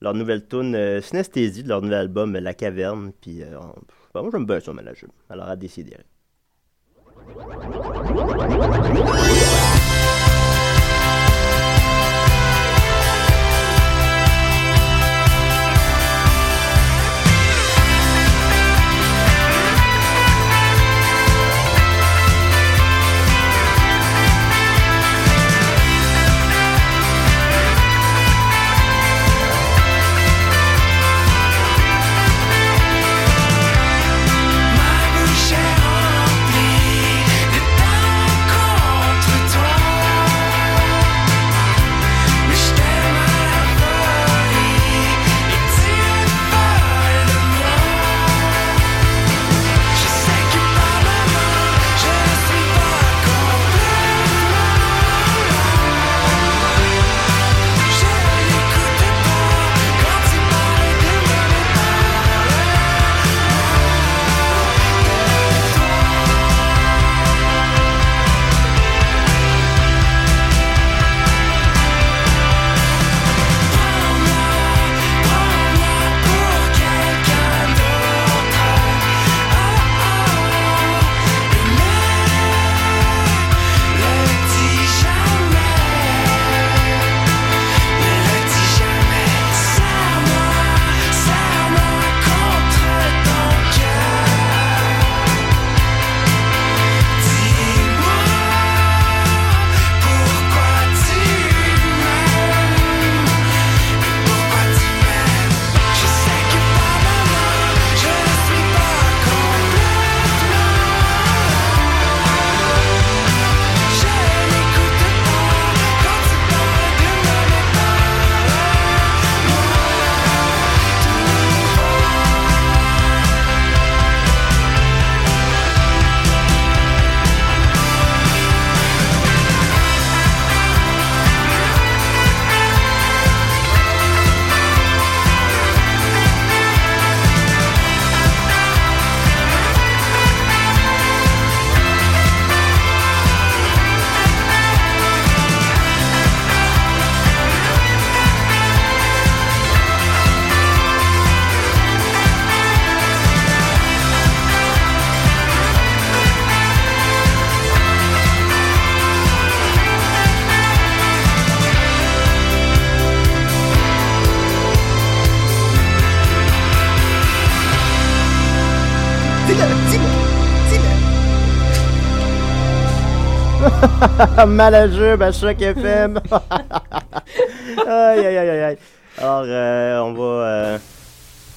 leur nouvelle tune Synesthésie de leur nouvel album La Caverne. Puis ben, moi j'aime bien ça, Malajube. Alors à décider. Mal à jeu, à chaque FM. aïe, aïe, aïe, aïe. Alors, euh, on va. Euh...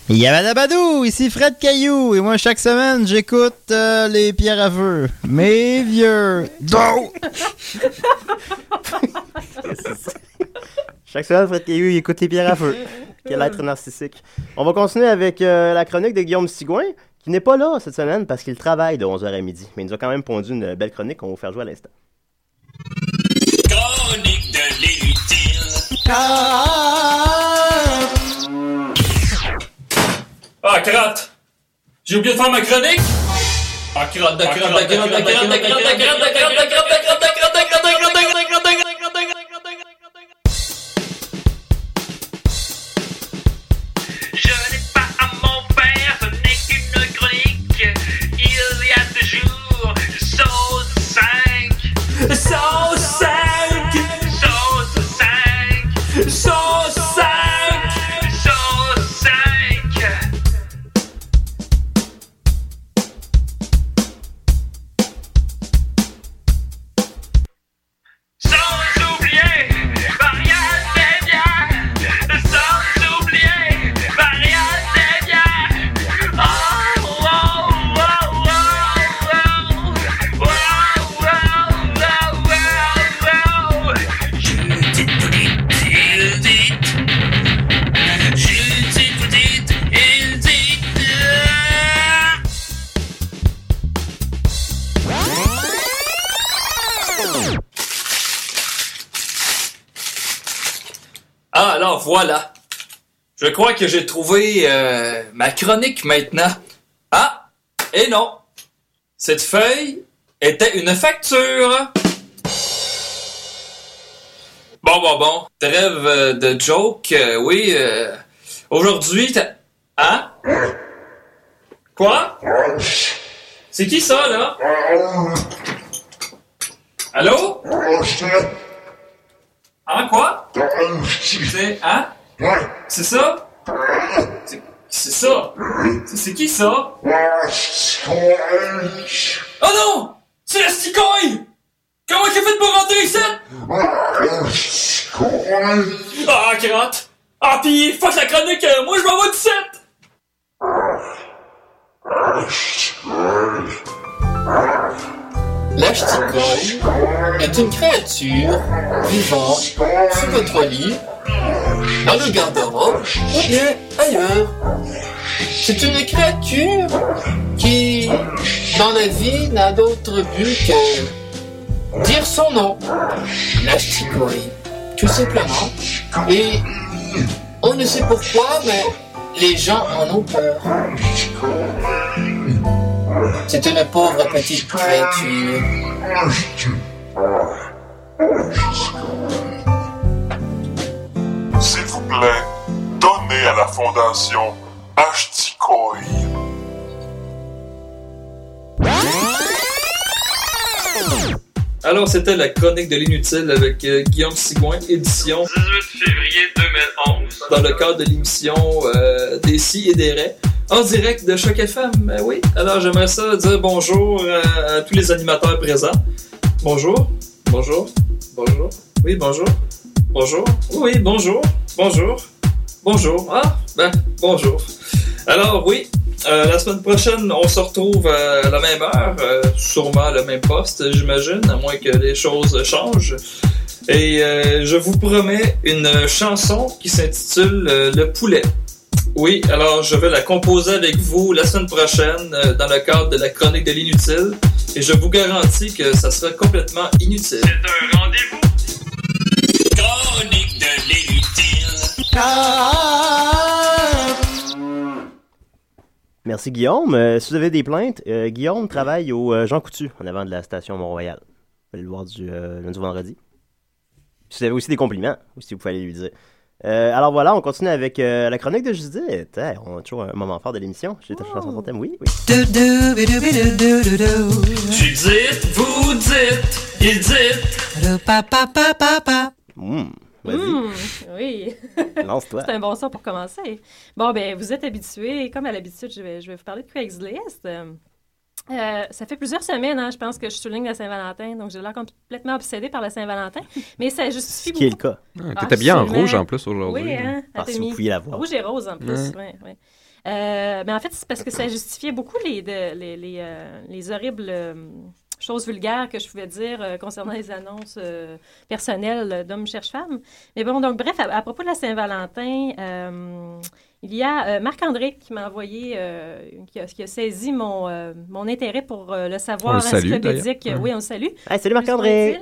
Yabadabadou, ici Fred Caillou, et moi chaque semaine j'écoute euh, les pierres à feu. Mes vieux. Do! chaque semaine Fred Caillou il écoute les pierres à feu. Quel être narcissique. On va continuer avec euh, la chronique de Guillaume Sigouin, qui n'est pas là cette semaine parce qu'il travaille de 11h à midi. Mais il nous a quand même pondu une belle chronique qu'on va vous faire jouer à l'instant. Chronique de l'inutile. Ah, crotte! J'ai oublié de faire ma chronique? Ah, crotte, crotte, crotte, crotte, crotte, crotte, crotte, crotte, crotte, crotte, crotte, crotte, crotte, So voilà. Je crois que j'ai trouvé euh, ma chronique maintenant. Ah, et non. Cette feuille était une facture. Bon, bon, bon. Trêve euh, de joke. euh, oui, euh, aujourd'hui. Hein? Quoi? C'est qui ça, là? Allô? Hein, quoi? C'est... Hein? C'est ça? C'est- ça? C'est- qui ça? Oh non! C'est la sticoille! Comment a fait pour rentrer ici? Ah, crotte! Ah, pis fuck la chronique, euh, moi je m'en vais du L'achticoille est une créature vivant sous votre lit, dans le garde-robe ou bien ailleurs. C'est une créature qui, dans la vie, n'a d'autre but que dire son nom. L'achticoille, tout simplement. Et on ne sait pourquoi, mais les gens en ont peur. C'est une pauvre petite créature. S'il vous plaît, donnez à la fondation Ashtikoi. Alors, c'était la chronique de l'inutile avec euh, Guillaume Sigouin, édition 18 février 2011. dans le cadre de l'émission euh, des si et des raies, en direct de Choc FM. Euh, oui, alors j'aimerais ça dire bonjour euh, à tous les animateurs présents. Bonjour, bonjour, bonjour, oui, bonjour, bonjour, oui, bonjour, bonjour, bonjour, ah, ben, bonjour. Alors, oui, euh, la semaine prochaine, on se retrouve à la même heure, euh, sûrement à le même poste, j'imagine, à moins que les choses changent. Et euh, je vous promets une chanson qui s'intitule euh, Le poulet. Oui, alors je vais la composer avec vous la semaine prochaine euh, dans le cadre de la chronique de l'inutile. Et je vous garantis que ça sera complètement inutile. C'est un rendez-vous. Chronique de l'inutile. Merci Guillaume. Euh, si vous avez des plaintes, euh, Guillaume travaille au euh, Jean Coutu, en avant de la station Mont-Royal. Vous allez le voir du euh, lundi au vendredi. Si vous avez aussi des compliments, aussi vous pouvez aller lui dire. Euh, alors voilà, on continue avec euh, la chronique de Judith. Hey, on a toujours un moment fort de l'émission. J'ai ta chanson sur thème, oui, oui. Judith, vous dites, il dit. Mmh, vas-y, Mmh, oui. lance-toi. C'est un bon son pour commencer. Bon, ben, vous êtes habitués, comme à l'habitude, je vais, je vais vous parler de Craigslist. Euh, Euh, ça fait plusieurs semaines, hein, je pense, que je souligne la Saint-Valentin, donc j'ai l'air complètement obsédée par la Saint-Valentin, mais ça justifie Ce qui est le cas. Ouais, t'étais bien en rouge, en plus, aujourd'hui. Oui, hein, Ah, si vous pouviez la voir. Rouge et rose, en plus, ouais. Euh, mais en fait, c'est parce que ça justifiait beaucoup les, de- les, les, euh, les horribles euh, choses vulgaires que je pouvais dire euh, concernant les annonces euh, personnelles d'hommes cherche femmes. Mais bon, donc bref, à, à propos de la Saint-Valentin, euh, il y a euh, Marc-André qui m'a envoyé, euh, qui, a, qui a saisi mon, euh, mon intérêt pour euh, le savoir On le salue, encyclopédique. Oui, on le salue. Hey, salut Marc-André.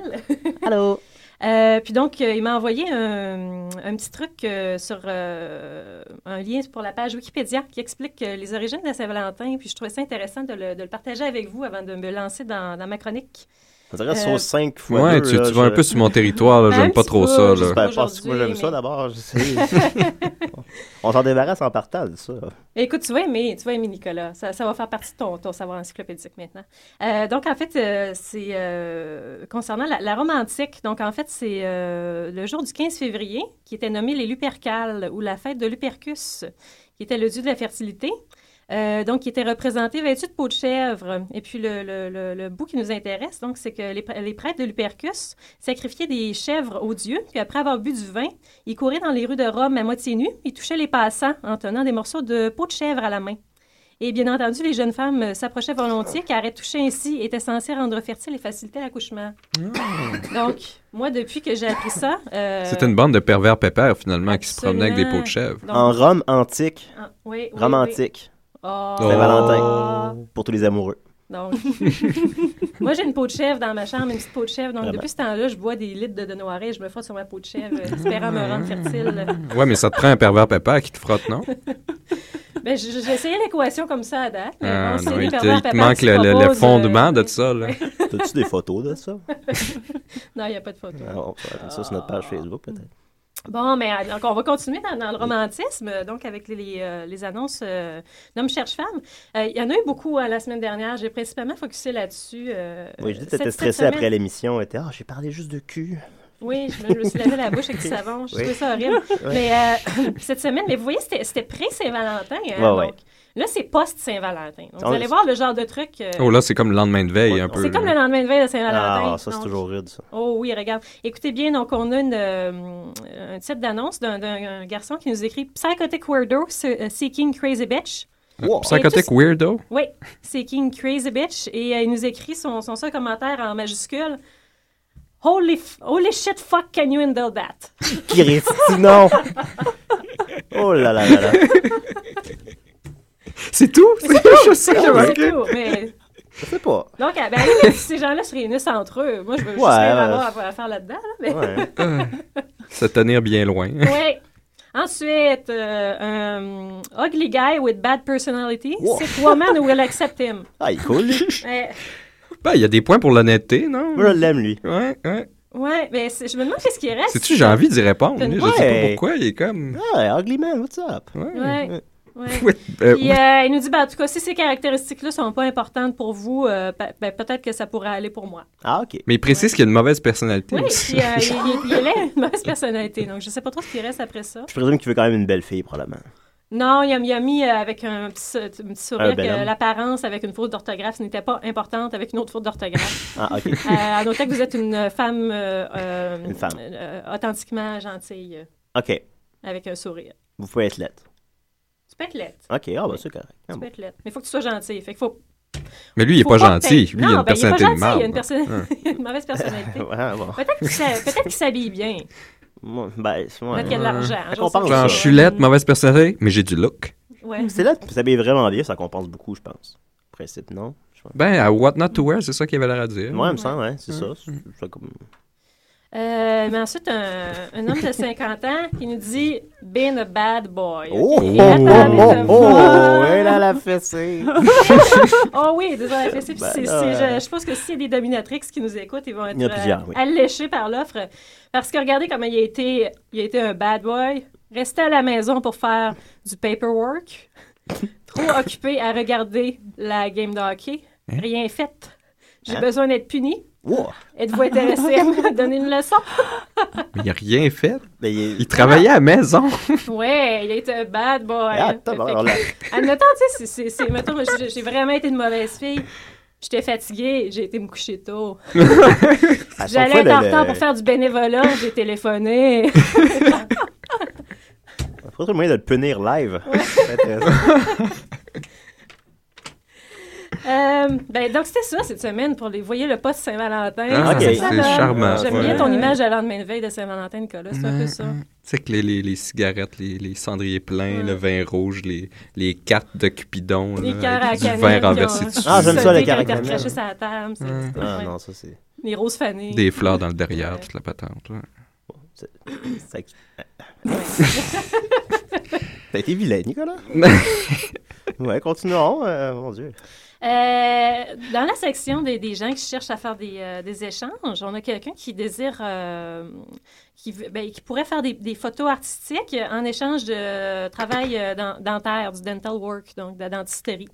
Allô? Euh, puis donc, euh, il m'a envoyé un, petit truc euh, sur un lien pour la page Wikipédia qui explique les origines de Saint-Valentin. Puis je trouvais ça intéressant de le, partager avec vous avant de me lancer dans ma chronique. On dirait Euh, sur 5 fois Ouais, deux, tu, là, tu vas un peu sur mon territoire, là, j'aime pas trop peu, ça. je sais Là. pas Ben, pense moi j'aime aujourd'hui, ça mais- d'abord. je sais. On s'en débarrasse en partant de ça. Écoute, tu vas aimer, tu vas aimer Nicolas. Ça, ça va faire partie de ton, ton savoir encyclopédique maintenant. Euh, donc, en fait, euh, c'est euh, concernant la, la Rome antique. Donc, en fait, c'est euh, le jour du 15 février qui était nommé les Lupercales ou la fête de Lupercus, qui était le dieu de la fertilité. Euh, donc, qui était représenté vêtu de peau de chèvre. Et puis, le, le- le- le bout qui nous intéresse, donc, c'est que les, pr- les prêtres de Lupercus sacrifiaient des chèvres aux dieux. Puis, après avoir bu du vin, ils couraient dans les rues de Rome à moitié nus. Ils touchaient les passants en tenant des morceaux de peau de chèvre à la main. Et bien entendu, les jeunes femmes s'approchaient volontiers car être touchées ainsi était censé rendre fertile et faciliter l'accouchement. Donc, moi, depuis que j'ai appris ça... euh, C'était une bande de pervers pépères, finalement, qui se promenaient avec des peaux de chèvre. Donc- En Rome antique. Ah, oui, oui, Rome oui. antique. Oh. Saint-Valentin. Pour tous les amoureux. Donc, moi, j'ai une peau de chèvre dans ma chambre, une petite peau de chèvre. Donc, ben. depuis ce temps-là, je bois des litres de, de noiret et je me frotte sur ma peau de chèvre, euh, espérant me rendre fertile. Ouais, mais ça te prend un pervers pépère qui te frotte, non? Ben, j'ai essayé l'équation comme ça à date. mais Ah, bon, c'est non, il te, il te manque le, le- le proposent, fondement euh, de ça. Là. T'as-tu des photos de ça? Non, il n'y a pas de photo. Ah, on va mettre ça sur notre page Facebook, peut-être. Bon, mais euh, donc on va continuer dans, dans le romantisme, donc avec les, les, euh, les annonces euh, d'hommes cherche femmes. Euh, Il y en a eu beaucoup euh, la semaine dernière. J'ai principalement focusé là-dessus. euh, Oui, je dis que cette- t'étais cette stressé semaine. après l'émission. était Ah, j'ai parlé juste de cul. Oui, je me, je me suis lavé la bouche avec du savon. Je Oui. trouvais ça horrible. Ouais. Mais euh, cette semaine, mais vous voyez, c'était c'était pré-Saint-Valentin. hein, Ouais, ouais. donc Là, c'est post-Saint-Valentin. Donc, Ah, vous allez c'est- voir le genre de truc. euh, Oh là, c'est comme le lendemain de veille, un peu. c'est comme le lendemain de veille de Saint-Valentin. Ah, ça, c'est Donc, toujours rude, ça. Oh oui, regarde. Écoutez bien, donc on a une, euh, un titre d'annonce d'un- garçon qui nous écrit Psychotic Weirdo se- Seeking Crazy Bitch. Wow. Psychotic tout- Weirdo? Oui, Seeking Crazy Bitch. Et euh, il nous écrit son, son seul commentaire en majuscule. Holy, f- holy shit, fuck, can you handle that? Christy, non! Oh là là là là. C'est tout? C'est tout, Je c'est sais, c'est tout, mais... Je sais pas. Donc, à- ben, ces gens-là se réunissent entre eux, moi, je veux juste Ouais, rien ouais. avoir à, à faire là-dedans. là, mais... Euh, Se tenir bien loin. Oui. Ensuite, euh, un ugly guy with bad personality. Wow. Sick woman who will accept him. Ah, il cool. Ouais, Ben, il y a des points pour l'honnêteté, non? Moi, je l'aime, lui. Ouais, ouais. ouais, mais je me demande qu'est-ce qui reste. Sais-tu, j'ai envie d'y répondre. lui, Je sais pas Ouais. pourquoi, il est comme. Ah, Ugly Man, what's up? Ouais. ouais. Ouais, euh, Puis, euh, il nous dit, ben, en tout cas, si ces caractéristiques-là sont pas importantes pour vous, euh, ben, peut-être que ça pourrait aller pour moi. Ah, OK. Mais il précise qu'il a une mauvaise personnalité Oui, euh, il, il, il a une mauvaise personnalité, donc je sais pas trop ce qui reste après ça. Je présume qu'il veut quand même une belle fille, probablement. Non, il a, il a mis euh, avec un petit, un petit Un sourire que l'apparence avec une faute d'orthographe ce n'était pas importante avec une autre faute d'orthographe. Ah, OK. Euh, à noter que vous êtes une femme, euh, euh, Une femme. euh, authentiquement gentille, euh, OK. avec un sourire. Vous pouvez être lettre. Tu peux être lettre. OK, ah, bah, c'est correct. Ah, Tu bon. peux être lettre. Mais il faut que tu sois gentil. Fait qu'il faut. Mais lui, il est faut pas gentil. Lui, il a une ben, il est pas personnalité de gentil, Il a une, marde. perso- Ouais. il a une mauvaise personnalité. Ouais, bon. Peut-être qu'il s'a- peut-être qu'il s'habille bien. Moi, ben, c'est moi. Peut-être qu'il y a de l'argent, Ça compense. Genre, je suis laide, mauvaise personnalité, mais j'ai du look. Ouais. C'est là, ça s'habille vraiment bien, ça compense beaucoup, je pense. En principe, non? Ben, à What Not to Wear, c'est ça qu'il avait l'air à dire. Ouais, il me semble, ouais, c'est ça. C'est ça comme... Euh, mais ensuite, un, un homme de 50 ans qui nous dit Being a bad boy. Oh, oh, oh, oh, oh, bonne. elle a la fessée. oh oui, désolé, la fessée. Ben euh, je, je pense que s'il y a des dominatrix qui nous écoutent, ils vont être Il euh, oui. alléchés par l'offre. Parce que regardez comment il a été, il a été un bad boy. Resté à la maison pour faire du paperwork. Trop occupé à regarder la game de hockey. Rien fait. J'ai Hein? besoin d'être puni. Wow. Êtes-vous intéressé à me donner une leçon? Mais il a rien fait. Ben, il... Il travaillait à la maison. Ouais, il un bad boy. Ah, Fait que- tu sais, c'est- mettons, j'ai vraiment été une mauvaise fille. J'étais fatiguée, j'ai été me coucher tôt. J'allais être en le- retard pour faire du bénévolat, j'ai téléphoné. Il faudrait moyen de le punir live. C'est intéressant. Euh, ben, donc, c'était ça cette semaine pour les. Voyez le poste Saint-Valentin. Ah, Ok. c'est ça, charmant. J'aime ouais. bien ton image de lendemain de veille de Saint-Valentin, Nicolas. C'est un peu ça. Tu sais que les, les, les cigarettes, les, les cendriers pleins, le vin rouge, les, les cartes de Cupidon, Les là, à du vin renversé dessus. Ah, j'aime ça, les cœurs à sur la table. Ah ouais. non, ça c'est. Les roses fanées. Des fleurs dans le derrière, Ouais. toute la patente. ouais. c'est- c'est- T'as été vilain, Nicolas. ouais, continuons. euh, mon Dieu. Euh, dans la section des, gens qui cherchent à faire des, euh, échanges, on a quelqu'un qui désire, euh, ben, qui pourrait faire des, photos artistiques en échange de travail dent- dentaire, du dental work, donc de la dentisterie,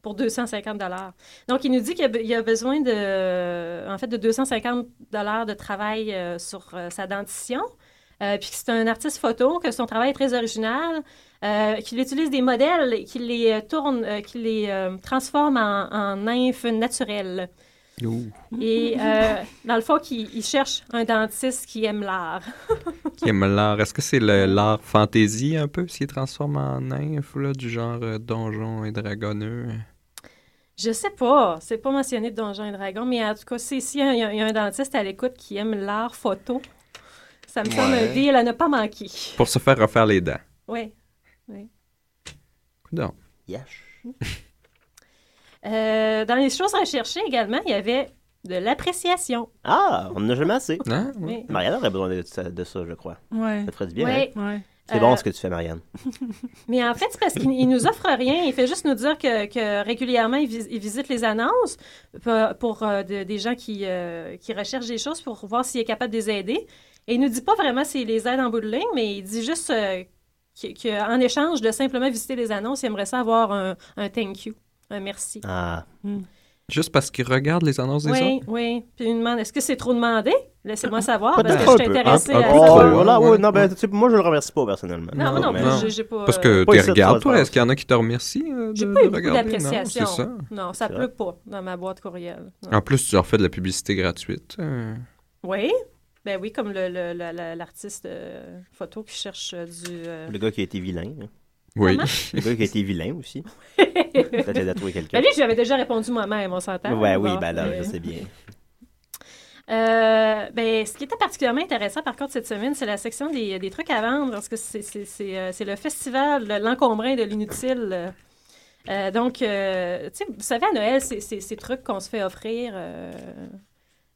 pour 250 Donc, il nous dit qu'il a, besoin de, en fait, de 250 de travail sur sa dentition. Puis que c'est un artiste photo, que son travail est très original, euh, qu'il utilise des modèles, et qu'il les euh, tourne, euh, qu'il les euh, transforme en, en nymphes naturelles. Ouh. Et euh, dans le fond, qu'il il cherche un dentiste qui aime l'art. Qui aime l'art. Est-ce que c'est l'art fantasy un peu, s'il transforme en nymphe, là, du genre euh, donjon et dragonneux? Je sais pas, c'est pas mentionné de Donjons et Dragons, mais en tout cas, c'est s'il y, a un- il y a un dentiste à l'écoute qui aime l'art photo, ça me semble Ouais. un deal à ne pas manquer. Pour se faire refaire les dents. Oui. Oui. Yesh. Euh, dans les choses recherchées également, il y avait de l'appréciation. Ah, on n'en a jamais assez. Hein? Oui. Marianne aurait besoin de ça, de ça, je crois. Ouais. Ça te ferait du bien. Ouais. hein? Ouais. C'est Euh, bon ce que tu fais, Marianne. Mais en fait, c'est parce qu'il il nous offre rien. Il fait juste nous dire que, que régulièrement, il, vis- il visite les annonces pour, pour, euh, de- des gens qui, euh, qui recherchent des choses pour voir s'il est capable de les aider. Et il nous dit pas vraiment s'il les aide en bout de ligne, mais il dit juste euh, que- qu'en échange de simplement visiter les annonces, il aimerait ça avoir un, un thank you, un merci. Ah. Juste parce qu'il regarde les annonces des Oui, autres? oui. Puis il demande est-ce que c'est trop demandé? Laissez-moi savoir, Peut-être parce que je suis un à savoir. Voilà, ouais, non, ben, tu sais, moi, je le remercie pas personnellement. Non, moi non mais- plus, non. j'ai- pas. Parce euh, que Pas tu regardes, toi, Est-ce qu'il y en a qui te remercient euh, J'ai pas eu beaucoup? Non, d'appréciation. ça. Non, ça C'est pleut pas dans ma boîte courriel. Non. En plus, tu leur fais de la publicité gratuite. euh. Oui. Ben oui, comme le- le- la- la- l'artiste euh, photo qui cherche euh, du. euh, Le gars qui a été vilain. hein. Oui. Comment? Le gars qui a été vilain aussi. Peut-être aider à trouver quelqu'un. Ben lui, j'avais déjà répondu moi-même, on s'entend. Ouais, oui, ben là, mais- je sais bien. Euh, ben, ce qui était particulièrement intéressant, par contre, cette semaine, c'est la section des, des trucs à vendre, parce que c'est, c'est, c'est, c'est le festival de l'encombré de l'inutile. euh. Donc, euh, tu sais, vous savez, à Noël, c'est, c'est ces trucs qu'on se fait offrir,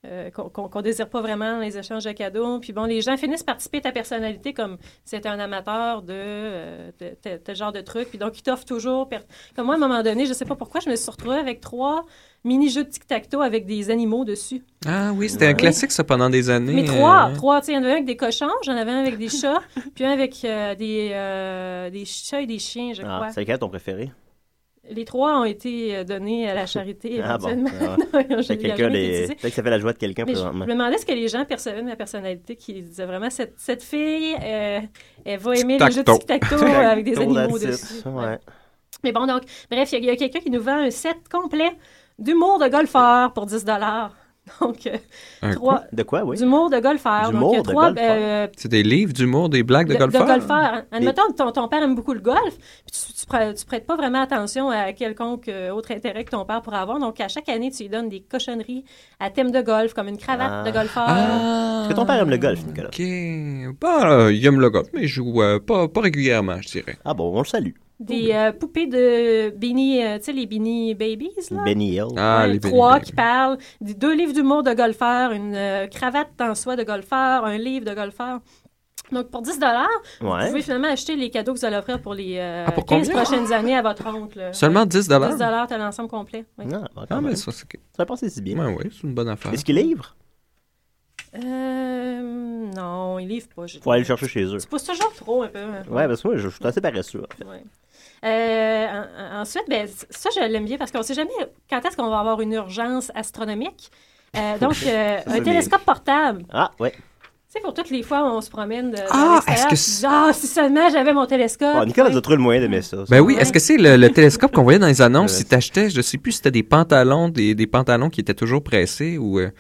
euh, qu'on, qu'on, qu'on désire pas vraiment dans les échanges de cadeaux. Puis bon, les gens finissent par participer à ta personnalité comme si c'était un amateur de euh, de- tel tel genre de trucs. Puis donc, ils t'offrent toujours. Comme moi, à un moment donné, je sais pas pourquoi, je me suis retrouvée avec trois mini-jeux de tic-tac-toe avec des animaux dessus. Ah oui, c'était un classique, ça, pendant des années. Mais trois, euh, trois, tu sais, il y en avait un avec des cochons, j'en avais un avec des chats, puis un avec euh, des, euh, des chats et des chiens, je Ah, crois. c'est lequel ton préféré? Les trois ont été euh, donnés à la charité Ah bon. éventuellement. ah. Non, quelqu'un les... que ça fait la joie de quelqu'un Mais je présentement. me demandais ce que les gens percevaient de ma personnalité, qui disaient vraiment cette, cette fille, euh, elle va aimer les jeux de Tic-tac-toe. avec des animaux dessus. Ouais. Ouais. Mais bon, donc, bref, il y a, il y a quelqu'un qui nous vend un set complet d'humour de golfeur pour 10 Donc, euh, trois, De quoi, oui? d'humour de golfeur. D'humour de trois, golfeur. euh, C'est des livres d'humour, des blagues de, de, golfeurs? de golfeur. Admettons que ton, ton père aime beaucoup le golf, puis tu, tu, prêtes, tu prêtes pas vraiment attention à quelconque euh, autre intérêt que ton père pourrait avoir. Donc, à chaque année, tu lui donnes des cochonneries à thème de golf, comme une cravate Ah. de golfeur. Ah! Est-ce que ton père aime le golf, Nicolas? OK. Bah, euh, il aime le golf, mais il joue euh, pas, pas régulièrement, je dirais. Ah bon, on le salue. Des euh, poupées de Beanie, euh, tu sais, les Beanie Babies, là. Benny Hill. Ah, Ouais, les trois Benny qui Baby. parlent, des deux livres d'humour de golfeur, une euh, cravate en soie de golfeur, un livre de golfeur. Donc, pour 10 vous Ouais. pouvez finalement acheter les cadeaux que vous allez offrir pour les euh, Ah, pour 15 combien? prochaines années à votre oncle. Seulement Ouais. 10 10 t'as l'ensemble complet. oui. Non, Ah, quand mais même. ça, c'est... Ça a passé si bien. Ouais, ouais, c'est une bonne affaire. Est-ce qu'il livre? Euh, non, ils livrent pas. Faut aller le chercher chez eux. Tu pousses toujours trop un peu. hein. Ouais, parce que moi, je je suis assez paresseux, en fait. Ouais. Euh, en- en- ensuite, ben, ça, je l'aime bien parce qu'on ne sait jamais quand est-ce qu'on va avoir une urgence astronomique. Euh, donc, euh, un télescope portable. Ah, ouais. Tu sais, pour toutes les fois où on se promène de, Ah, est-ce que tu ah, si seulement j'avais mon télescope. Bon, Nicolas a trouvé le moyen d'aimer ça. ça. Ben oui, est-ce que c'est le, le télescope qu'on voyait dans les annonces? Si t'achetais, je sais plus si c'était des pantalons, des, des pantalons qui étaient toujours pressés ou, euh,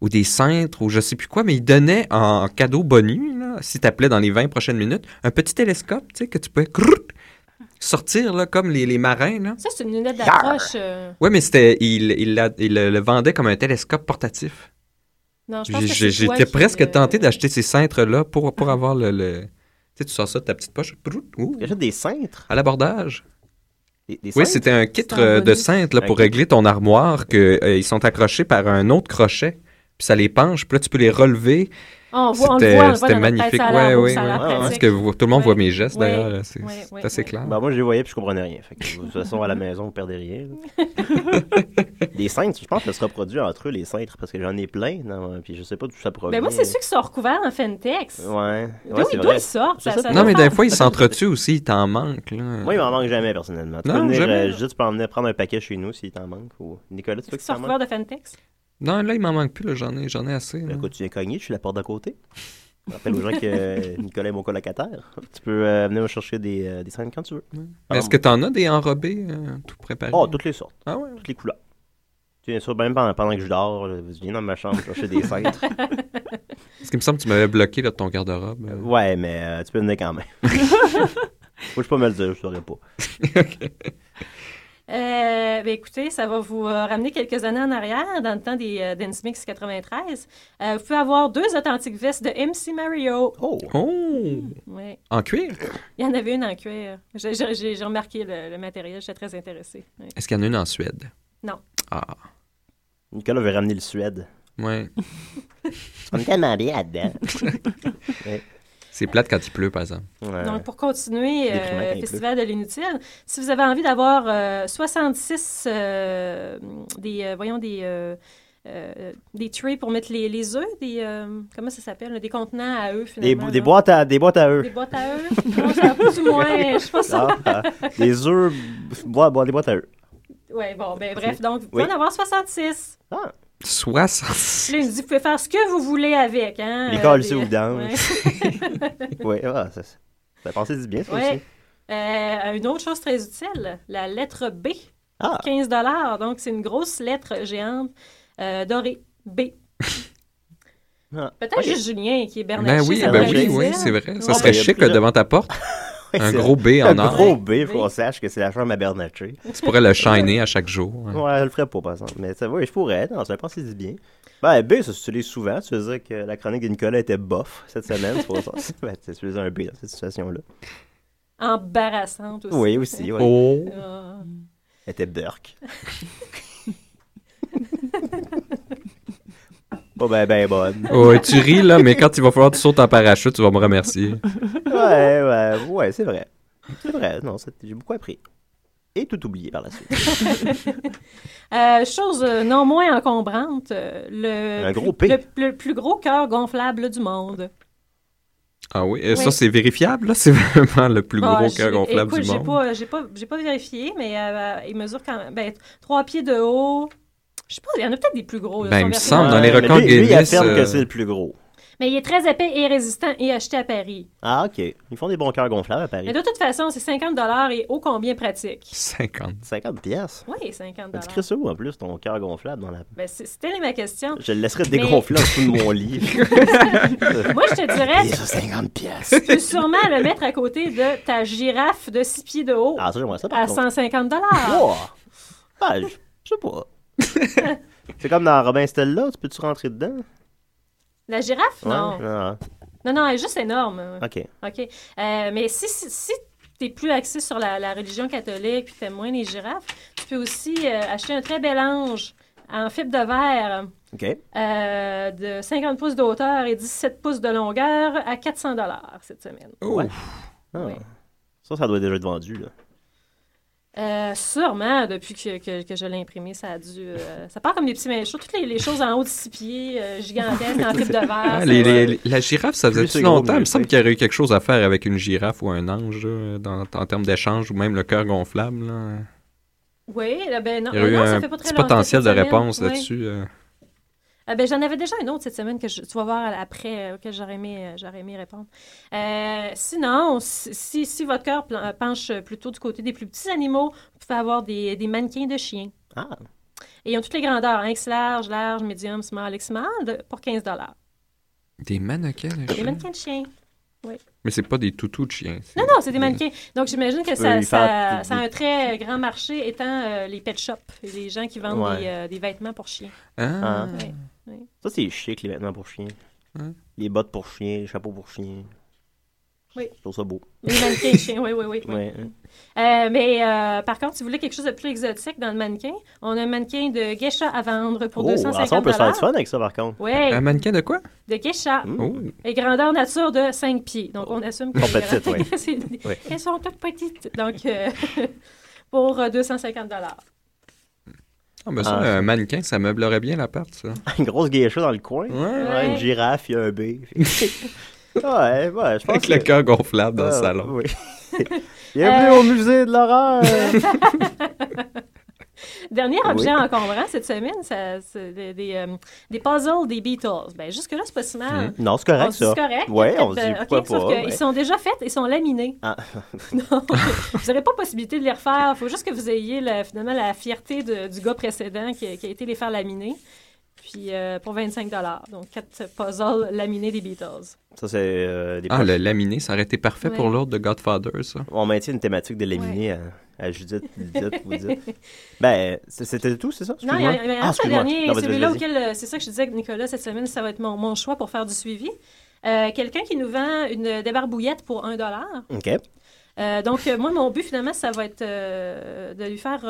ou des cintres ou je sais plus quoi, mais il donnait en cadeau bonus, là, si t'appelais dans les 20 prochaines minutes, un petit télescope, tu sais, que tu pouvais sortir, là, comme les, les marins, là. Ça, c'est une lunette d'approche. euh, Ouais, mais c'était, il, il, la- il le vendait comme un télescope portatif. Non, je pense que J'ai- c'est toi J'étais qui presque le- tenté d'acheter ces cintres-là pour, pour avoir le, le- Tu sais, tu sors ça de ta petite poche. brrrt, ouh, Tu achètes des cintres? à l'abordage. Des, des Oui, cintres? c'était un kit C'est un euh, de bonus. cintres là, pour Ok. régler ton armoire, que euh, ils sont accrochés par un autre crochet. Puis ça les penche, puis là, tu peux les relever. On, voit, on le C'était tête, magnifique. ça Ouais, ouais, ça ouais. pratique. Parce que vous- tout le monde Ouais. voit mes gestes, d'ailleurs. C'est Ouais, c'est ouais, assez ouais. clair. Ben, moi, je les voyais puis je comprenais rien. Fait que, de toute façon, à la maison, vous perdez rien. là. des cintres, je pense que ça se reproduit entre eux, les cintres, parce que j'en ai plein. non, puis je sais pas d'où ça provient. Ben moi, c'est ceux qui sont recouverts en Fentex. Ouais. D'où ils- ils sortent? Ça- ça, ça Non, mais des fois, ils s'entretuent aussi, ils t'en manquent. Moi, il m'en manque jamais, personnellement. Tu peux venir, euh, juste peux prendre un paquet chez nous s'il t'en manque. Ou... Nicolas, tu Est-ce veux qu'ils que sont recouverts de Fentex? Non, là, il m'en manque plus, j'en ai, j'en ai assez. là. Ben, écoute, tu viens cogner, je suis la porte d'à côté. Je rappelle aux gens que euh, Nicolas est mon colocataire. Tu peux euh, venir me chercher des, euh, des scènes quand tu veux. Mais Est-ce que t'en as des enrobés euh, tout préparés? Oh, toutes les sortes. Ah ouais? Toutes les couleurs. Tu viens sûr, même pendant, pendant que je dors, tu viens dans ma chambre chercher des cintres. Parce qu'il me semble que tu m'avais bloqué là, de ton garde-robe. ouais, mais tu peux venir quand même. Faut pas me le dire, je saurais pas. Euh, ben écoutez, ça va vous euh, ramener quelques années en arrière, dans le temps des euh, Dance Mix 93. Euh, vous pouvez avoir deux authentiques vestes de MC Mario. Oh! Oh! Ouais. En cuir? Il y en avait une en cuir. J'ai- J'ai j'ai- j'ai remarqué le, le matériel, j'étais très intéressée. Ouais. Est-ce qu'il y en a une en Suède? Non. Ah, Nicolas veut ramener le Suède. ouais. On est tellement bien là-dedans. Ouais. C'est plate quand il pleut, par exemple. Ouais. Donc, pour continuer, euh, Festival de l'inutile, si vous avez envie d'avoir euh, 66 euh, des, euh, voyons, des, euh, euh, des trays pour mettre les, les œufs, des, euh, comment ça s'appelle, des contenants à œufs, Des, finalement. des, là. boîtes à, des boîtes à eux. Des boîtes à œufs? Non, ça plus ou moins, je sais pas ça. Ah, ah, des œufs, boîtes, boîtes- des boîtes à eux. Oui, bon, ben bref, donc vous Oui. pouvez en avoir 66. Ah, 60. Là, il me dit, vous pouvez faire ce que vous voulez avec, hein. Euh, des- c'est ou ouais, ah, ça, ça ça pensait du bien, ça Ouais. aussi. Euh, une autre chose très utile, la lettre B. Ah. 15 donc c'est une grosse lettre géante euh, dorée. B. Ah. Peut-être Ok. juste Julien qui est Bernard. Ben oui, ben oui, oui, c'est vrai. Ça Ouais, serait chic devant ta porte. Ouais, un gros B en Un or. gros B, il faut qu'on sache que c'est la chambre à Bernatchez. Tu pourrais le shiner à chaque jour. hein. Ouais, je le ferais pas, par exemple. Mais ça, oui, je pourrais. Non, ça pensé du bien. Ben, B, ça s'utilise souvent. Tu veux dire que la chronique de Nicolas était bof cette semaine. C'est pour ça. Ben, tu utilises un B dans cette situation-là. Embarrassante aussi. Oui, aussi. Oh. Ah. Elle était burk. pas ben, ben bonne. Ouais, tu ris là, mais quand il va falloir que tu sautes en parachute, tu vas me remercier. Ouais, ouais, ouais, c'est vrai. C'est vrai, non, c'est- j'ai beaucoup appris. Et tout oublié par la suite. Euh, chose euh, non moins encombrante, euh, le, Un gros plus, P. le, le plus gros cœur gonflable du monde. Ah oui, ça c'est vérifiable, là? C'est vraiment le plus gros j'ai- cœur gonflable écoute, du j'ai monde. Pas, j'ai pas, j'ai pas vérifié, mais euh, il mesure quand même ben, trois pieds de haut. Je sais pas, il y en a peut-être des plus gros. là, Ben, il me semble, dans les mais records lui, lui, il Guinness, affirme euh, que c'est le plus gros. Mais il est très épais et résistant et acheté à Paris. Ah, OK. Ils font des bons cœurs gonflables à Paris. Mais de toute façon, c'est 50 et ô combien pratique? 50. 50 pièces. Oui, 50 Tu crées ça où, en plus, ton cœur gonflable dans la... ben, c'est- C'était ma question. Je le laisserais Mais- dégonfler en dessous de mon lit. Moi, je te dirais, ça, 50 pièces. tu peux sûrement le mettre à côté de ta girafe de 6 pieds de haut Ah, ça, j'aimerais ça, par à contre. 150 Wow. Je je sais pas. C'est comme dans Robin Stella, tu peux-tu rentrer dedans? La girafe? Ouais? Non. Ah, Non, non, elle est juste énorme. OK. OK. Euh, mais si, si, si tu es plus axé sur la, la religion catholique puis tu aimes moins les girafes, tu peux aussi euh, acheter un très bel ange en fibre de verre OK. euh, de 50 pouces de hauteur et 17 pouces de longueur à 400 cette semaine. Ouais. Ah. Oui. Ça, ça doit déjà être vendu, là. Euh, sûrement, depuis que, que, que je l'ai imprimé, ça a dû... euh, ça part comme des petits chauds. Toutes les, les choses en haut de 6 pieds, euh, gigantesques, en fibre de verre. Ah, ça- les- les- la girafe, ça Plus faisait longtemps? Il me semble qu'il y aurait eu quelque chose à faire avec une girafe ou un ange là, dans- en termes d'échange ou même le cœur gonflable. là. Oui, là, ben non. Il y aurait eu non, ça un fait pas très petit longtemps, potentiel de réponse Oui. là-dessus. Euh. Ah, ben, J'en avais déjà une autre cette semaine que je- tu vas voir après, euh, auquel j'aurais aimé, euh, j'aurais aimé répondre. Euh, sinon, si, si- votre cœur plan- penche plutôt du côté des plus petits animaux, vous pouvez avoir des, des mannequins de chiens. Ah. Et ils ont toutes les grandeurs, hein, X large, large, medium, small, X small, de- pour 15 Des mannequins de Des chiens? mannequins de chiens. Oui. Mais c'est pas des toutous de chiens. Non, non, c'est des mannequins. Donc, j'imagine que ça, ça, ça a un très grand marché étant euh, les pet shops, les gens qui vendent Ouais. des, euh, des vêtements pour chiens. Ah. Oui, oui. Ça, c'est chic, les vêtements pour chiens. Les bottes pour chiens, les chapeaux pour chiens. Oui. Je trouve ça beau. Les mannequins de chiens, oui, oui, oui. oui. Ouais. Euh, mais euh, par contre, si vous voulez quelque chose de plus exotique dans le mannequin, on a un mannequin de geisha à vendre pour Oh, 250 alors ça, on peut se faire du fun avec ça, par contre. Oui, Un mannequin de quoi? de geisha. Oh. Et grandeur nature de 5 pieds. Donc, on assume que Sont petites, oui. elles sont toutes petites. Donc, euh, pour euh, 250 Ah, ben ça, Ah. un mannequin, ça meublerait bien l'appart, ça. Une grosse geisha dans le coin. Ouais. une girafe, il y a un B. ouais, ouais, je pense Avec le que- cœur gonflable dans le Ah, salon. Oui. Bienvenue Euh. au musée de l'horreur. Dernier Oui. objet encombrant cette semaine, ça, c'est des, des, euh, des puzzles des Beatles. Ben, jusque-là, c'est pas si mal. Mhm. Non, c'est correct, On ça. C'est correct. Ouais, on se dit Euh, pourquoi ok, Sauf pas, qu'ils ouais. sont déjà faits, ils sont laminés. Ah. Donc, vous n'aurez pas possibilité de les refaire. Il faut juste que vous ayez la- finalement la fierté de- du gars précédent qui, a- qui a été les faire laminer. Puis euh, pour 25 Donc, quatre puzzles laminés des Beatles. Ça, c'est euh, des Ah, poches- le laminé, ça aurait été parfait Ouais. pour l'ordre de Godfather, ça. On maintient une thématique de laminés à, à Judith, Judith, vous dites. Ben, c'était tout, c'est ça? Non, il y a, Ah, un excuse-moi. dernier, celui-là vas-y. auquel, euh, c'est ça que je disais, Nicolas, cette semaine, ça va être mon, mon choix pour faire du suivi. Euh, Quelqu'un qui nous vend une débarbouillette pour 1 OK. Euh, donc, euh, moi, mon but, finalement, ça va être euh, de lui faire.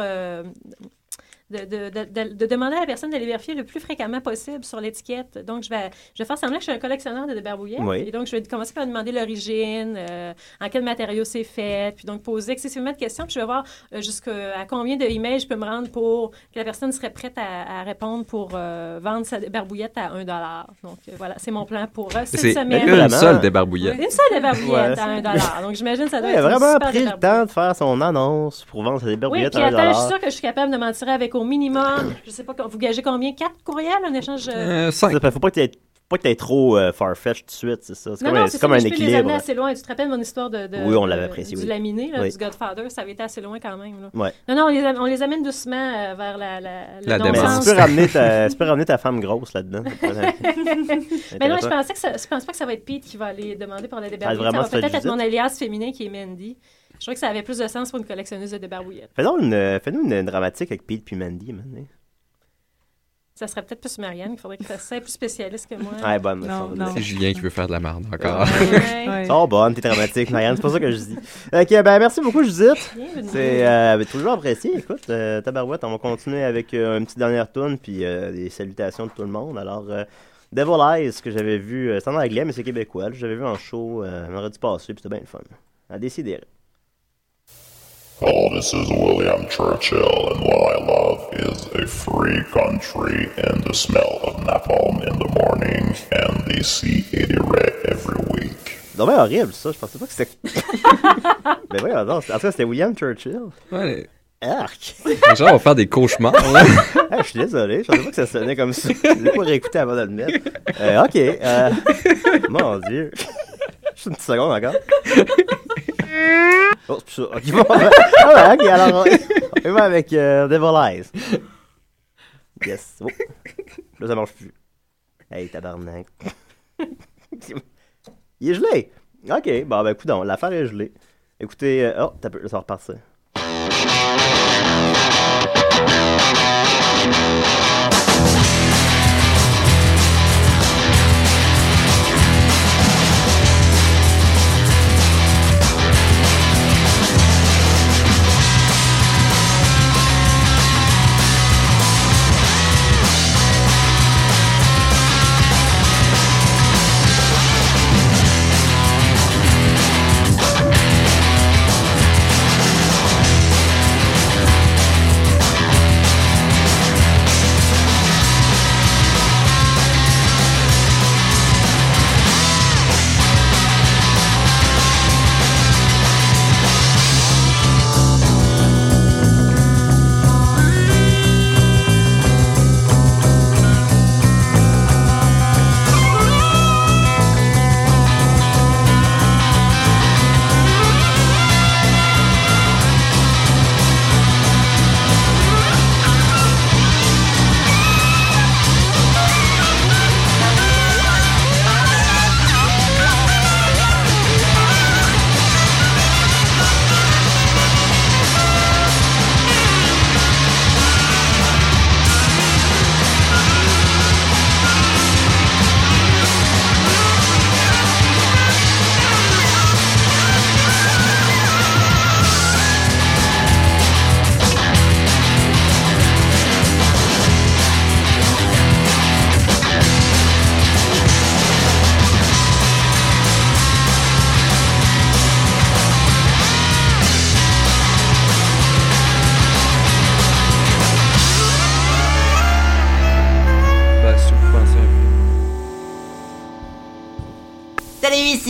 De, de- de- de- de demander à la personne de les vérifier le plus fréquemment possible sur l'étiquette. Donc, je vais, je vais faire semblant que je suis un collectionneur de débarbouillettes. Oui. Et donc, je vais commencer par demander l'origine, euh, en quel matériau c'est fait, puis donc poser excessivement de questions. Puis je vais voir euh, jusqu'à combien de emails je peux me rendre pour que la personne serait prête à, à répondre pour euh, vendre sa débarbouillette à 1 Donc, euh, voilà, c'est mon plan pour euh, cette C'est semaine. une seule débarbouillette. Une seule débarbouillette Ouais. à 1 Donc, j'imagine que ça doit Il a être vraiment pris le débarbouillette. temps de faire son annonce pour vendre ses Oui, débarbouillettes puis à attends, je suis 1 sûre que je suis capable de m'en tirer avec au minimum, je sais pas, vous gagez combien? Quatre courriels, un échange? euh, Ça, Faut pas que tu pas que t'aies trop euh, farfetch tout de suite, c'est ça. C'est Non, comme, non, un, c'est c'est ça, comme un je peux les équilibre. amener assez loin. Tu te rappelles mon histoire de, de- Oui, on l'avait de- apprécié, du oui. laminé, là, Oui. du Godfather? Ça avait été assez loin quand même. Là. Ouais. Non, non, on les, am- on les amène doucement euh, vers la, la, non-sens. tu peux, ramener ta, tu peux ramener ta femme grosse là-dedans. Mais non, je pensais que ça, je pense pas que ça va être Pete qui va aller demander pour la. Ah, vraiment, ça va peut-être être mon alias féminin qui est Mandy. Je trouvais que ça avait plus de sens pour une collectionneuse de débarbouillettes. Fais-nous une, fais-nous une dramatique avec Pete puis Mandy, maintenant. Ça serait peut-être plus Marianne, il faudrait que ça soit plus spécialiste que moi. Ouais, bonne. C'est Julien qui veut faire de la merde encore. Ouais. Oh, bonne, t'es dramatique, Marianne, c'est pas ça que je dis. Ok, ben merci beaucoup, Judith. Bienvenue. C'est euh, toujours apprécié. Écoute, euh, tabarouette, on va continuer avec euh, une petite dernière tune puis euh, des salutations de tout le monde. Alors, euh, Devil Eyes, que j'avais vu, euh, c'est en anglais, mais c'est québécois. J'avais vu en show, euh, vendredi passé, puis c'était bien le fun. À décider. Hello, this is William Churchill, and what I love is a free country and the smell of napalm in the morning and the sea 80 ray every week. C'est bien horrible, ça. Je pensais pas que c'était. ben oui, non, en tout cas, c'était William Churchill. Ouais. Arc! Les gens vont faire des cauchemars. là. Ah, je suis désolé, je pensais pas que ça sonnait comme ça. Je l'ai pas réécouté avant de le mettre. Euh, ok. euh, Mon dieu. Juste une petite seconde encore. Oh, c'est plus ça. Ok, bon, ah ouais, ok, alors on, on va avec euh, Devil Eyes. Yes. Oh. Là, ça marche plus. Hey, tabarnak. Il est gelé. Ok, bon, ben, écoute, l'affaire est gelée. Écoutez, euh, oh, t'as peu, ça va repartir.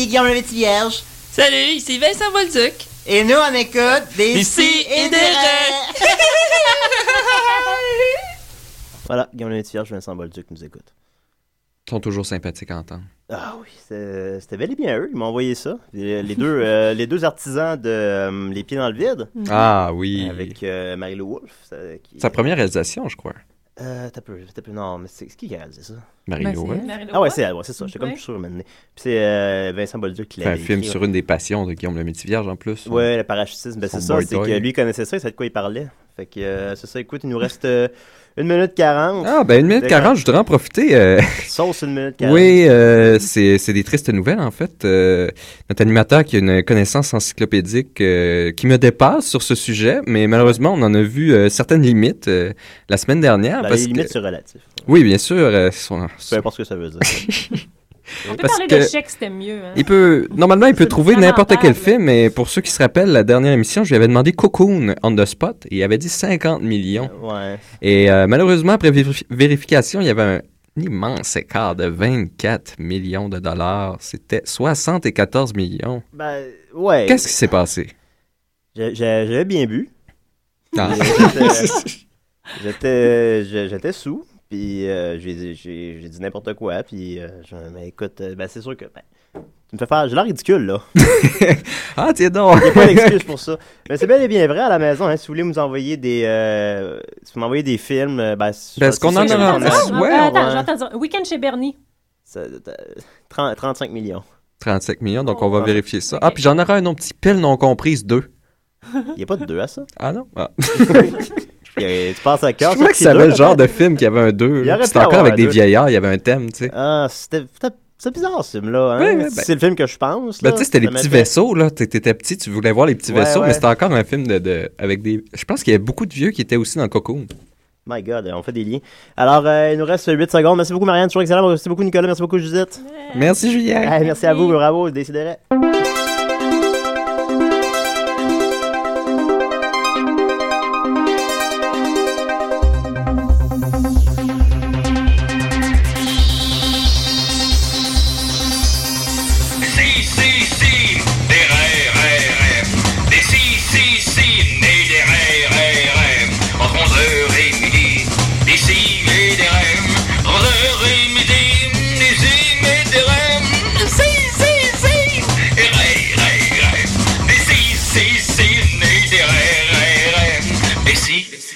Ici Guillaume le Vierge. Salut, ici Vincent Bolduc. Et nous, on écoute des, si et des. Voilà, Guillaume le Vierge, Vincent Bolduc nous écoute. Ils sont toujours sympathiques à entendre. Ah oui, c'était bel et bien eux, ils m'ont envoyé ça. Les, les deux, euh, les deux artisans de euh, Les Pieds dans le Vide. Ah oui. Avec euh, Marie-Lou Wolfe. qui- Sa première réalisation, je crois. Euh, t'as peu, t'as peu, non, mais c'est c'est qui qui a réalisé ça? Marie-Lou Ben. Marie-Lou Ah ouais, c'est elle, ouais, c'est ça, j'étais comme Ouais. plus sûr maintenant. Puis c'est euh, Vincent Bolduc qui C'est un l'a film écrit, sur ouais. une des passions de Guillaume le Métis-Vierge en plus. Ouais, le parachutisme, ben Son c'est ça, c'est toy. que lui connaissait ça, il savait de quoi il parlait. Fait que euh, c'est ça, écoute, il nous reste euh, une minute quarante. Ah, ben une minute Fait que- quarante, je voudrais en profiter. euh, Sauce une minute quarante. Oui, euh, c'est c'est des tristes nouvelles en fait. Euh, notre animateur qui a une connaissance encyclopédique qui me dépasse sur ce sujet, mais malheureusement on en a vu certaines limites la semaine dernière. Ben, parce les limites, que- c'est relatif. Oui, bien sûr. euh, son- Peu importe ce que ça veut dire. On peut Parce parler que- d'échecs, c'était mieux. Hein? Il peut, normalement, il peut trouver n'importe quel film, mais pour ceux qui se rappellent, la dernière émission, je lui avais demandé Cocoon on the spot et il avait dit 50 millions. Ouais. Et euh, malheureusement, après véri- vérification, il y avait un immense écart de 24 millions de dollars. C'était 74 millions. Ben, ouais. Qu'est-ce qui s'est passé? J'avais bien bu. Ah. J'étais sous, puis euh, j'ai dit- j'ai j'ai dit n'importe quoi, puis euh, je- mais écoute, euh, ben, c'est sûr que ben, tu me fais faire, j'ai l'air ridicule là. ah tiens donc. Il n'y a pas d'excuse pour ça. Mais c'est bel et bien vrai à la maison. Hein, si vous voulez nous envoyer des, euh, si vous m'envoyez des films, ben, sur- Ben, est-ce qu'on en a- Ah, Ouais, attends, j'entends dire. Week-end chez Bernie. Ça- euh, 30 35 millions. 35 millions, donc on va Oh. vérifier ça. Ah, puis j'en aurai un autre petit pile non comprise 2. Il n'y a pas de deux à ça? Ah non? Ah. Tu penses à cœur. Je trouvais que ça avait le genre de film qui avait un 2. Il aurait C'était encore avec des vieillards, il y avait un thème, tu sais. Ah, c'était c'est bizarre ce film-là. Hein? Ouais, ouais, Si ben- c'est le film que je pense. Ben, tu sais, c'était les petits vaisseaux, là. T'étais petit, tu voulais voir les petits Ouais, vaisseaux, mais c'était encore un film de, de- avec des. Je pense qu'il y avait beaucoup de vieux qui étaient aussi dans Cocoon. My God, on fait des liens. Alors, euh, il nous reste 8 secondes. Merci beaucoup, Marianne. Toujours excellent. Merci beaucoup, Nicolas. Merci beaucoup, Judith. Merci, Julien. Hey, merci à vous. Bravo. Décidérez.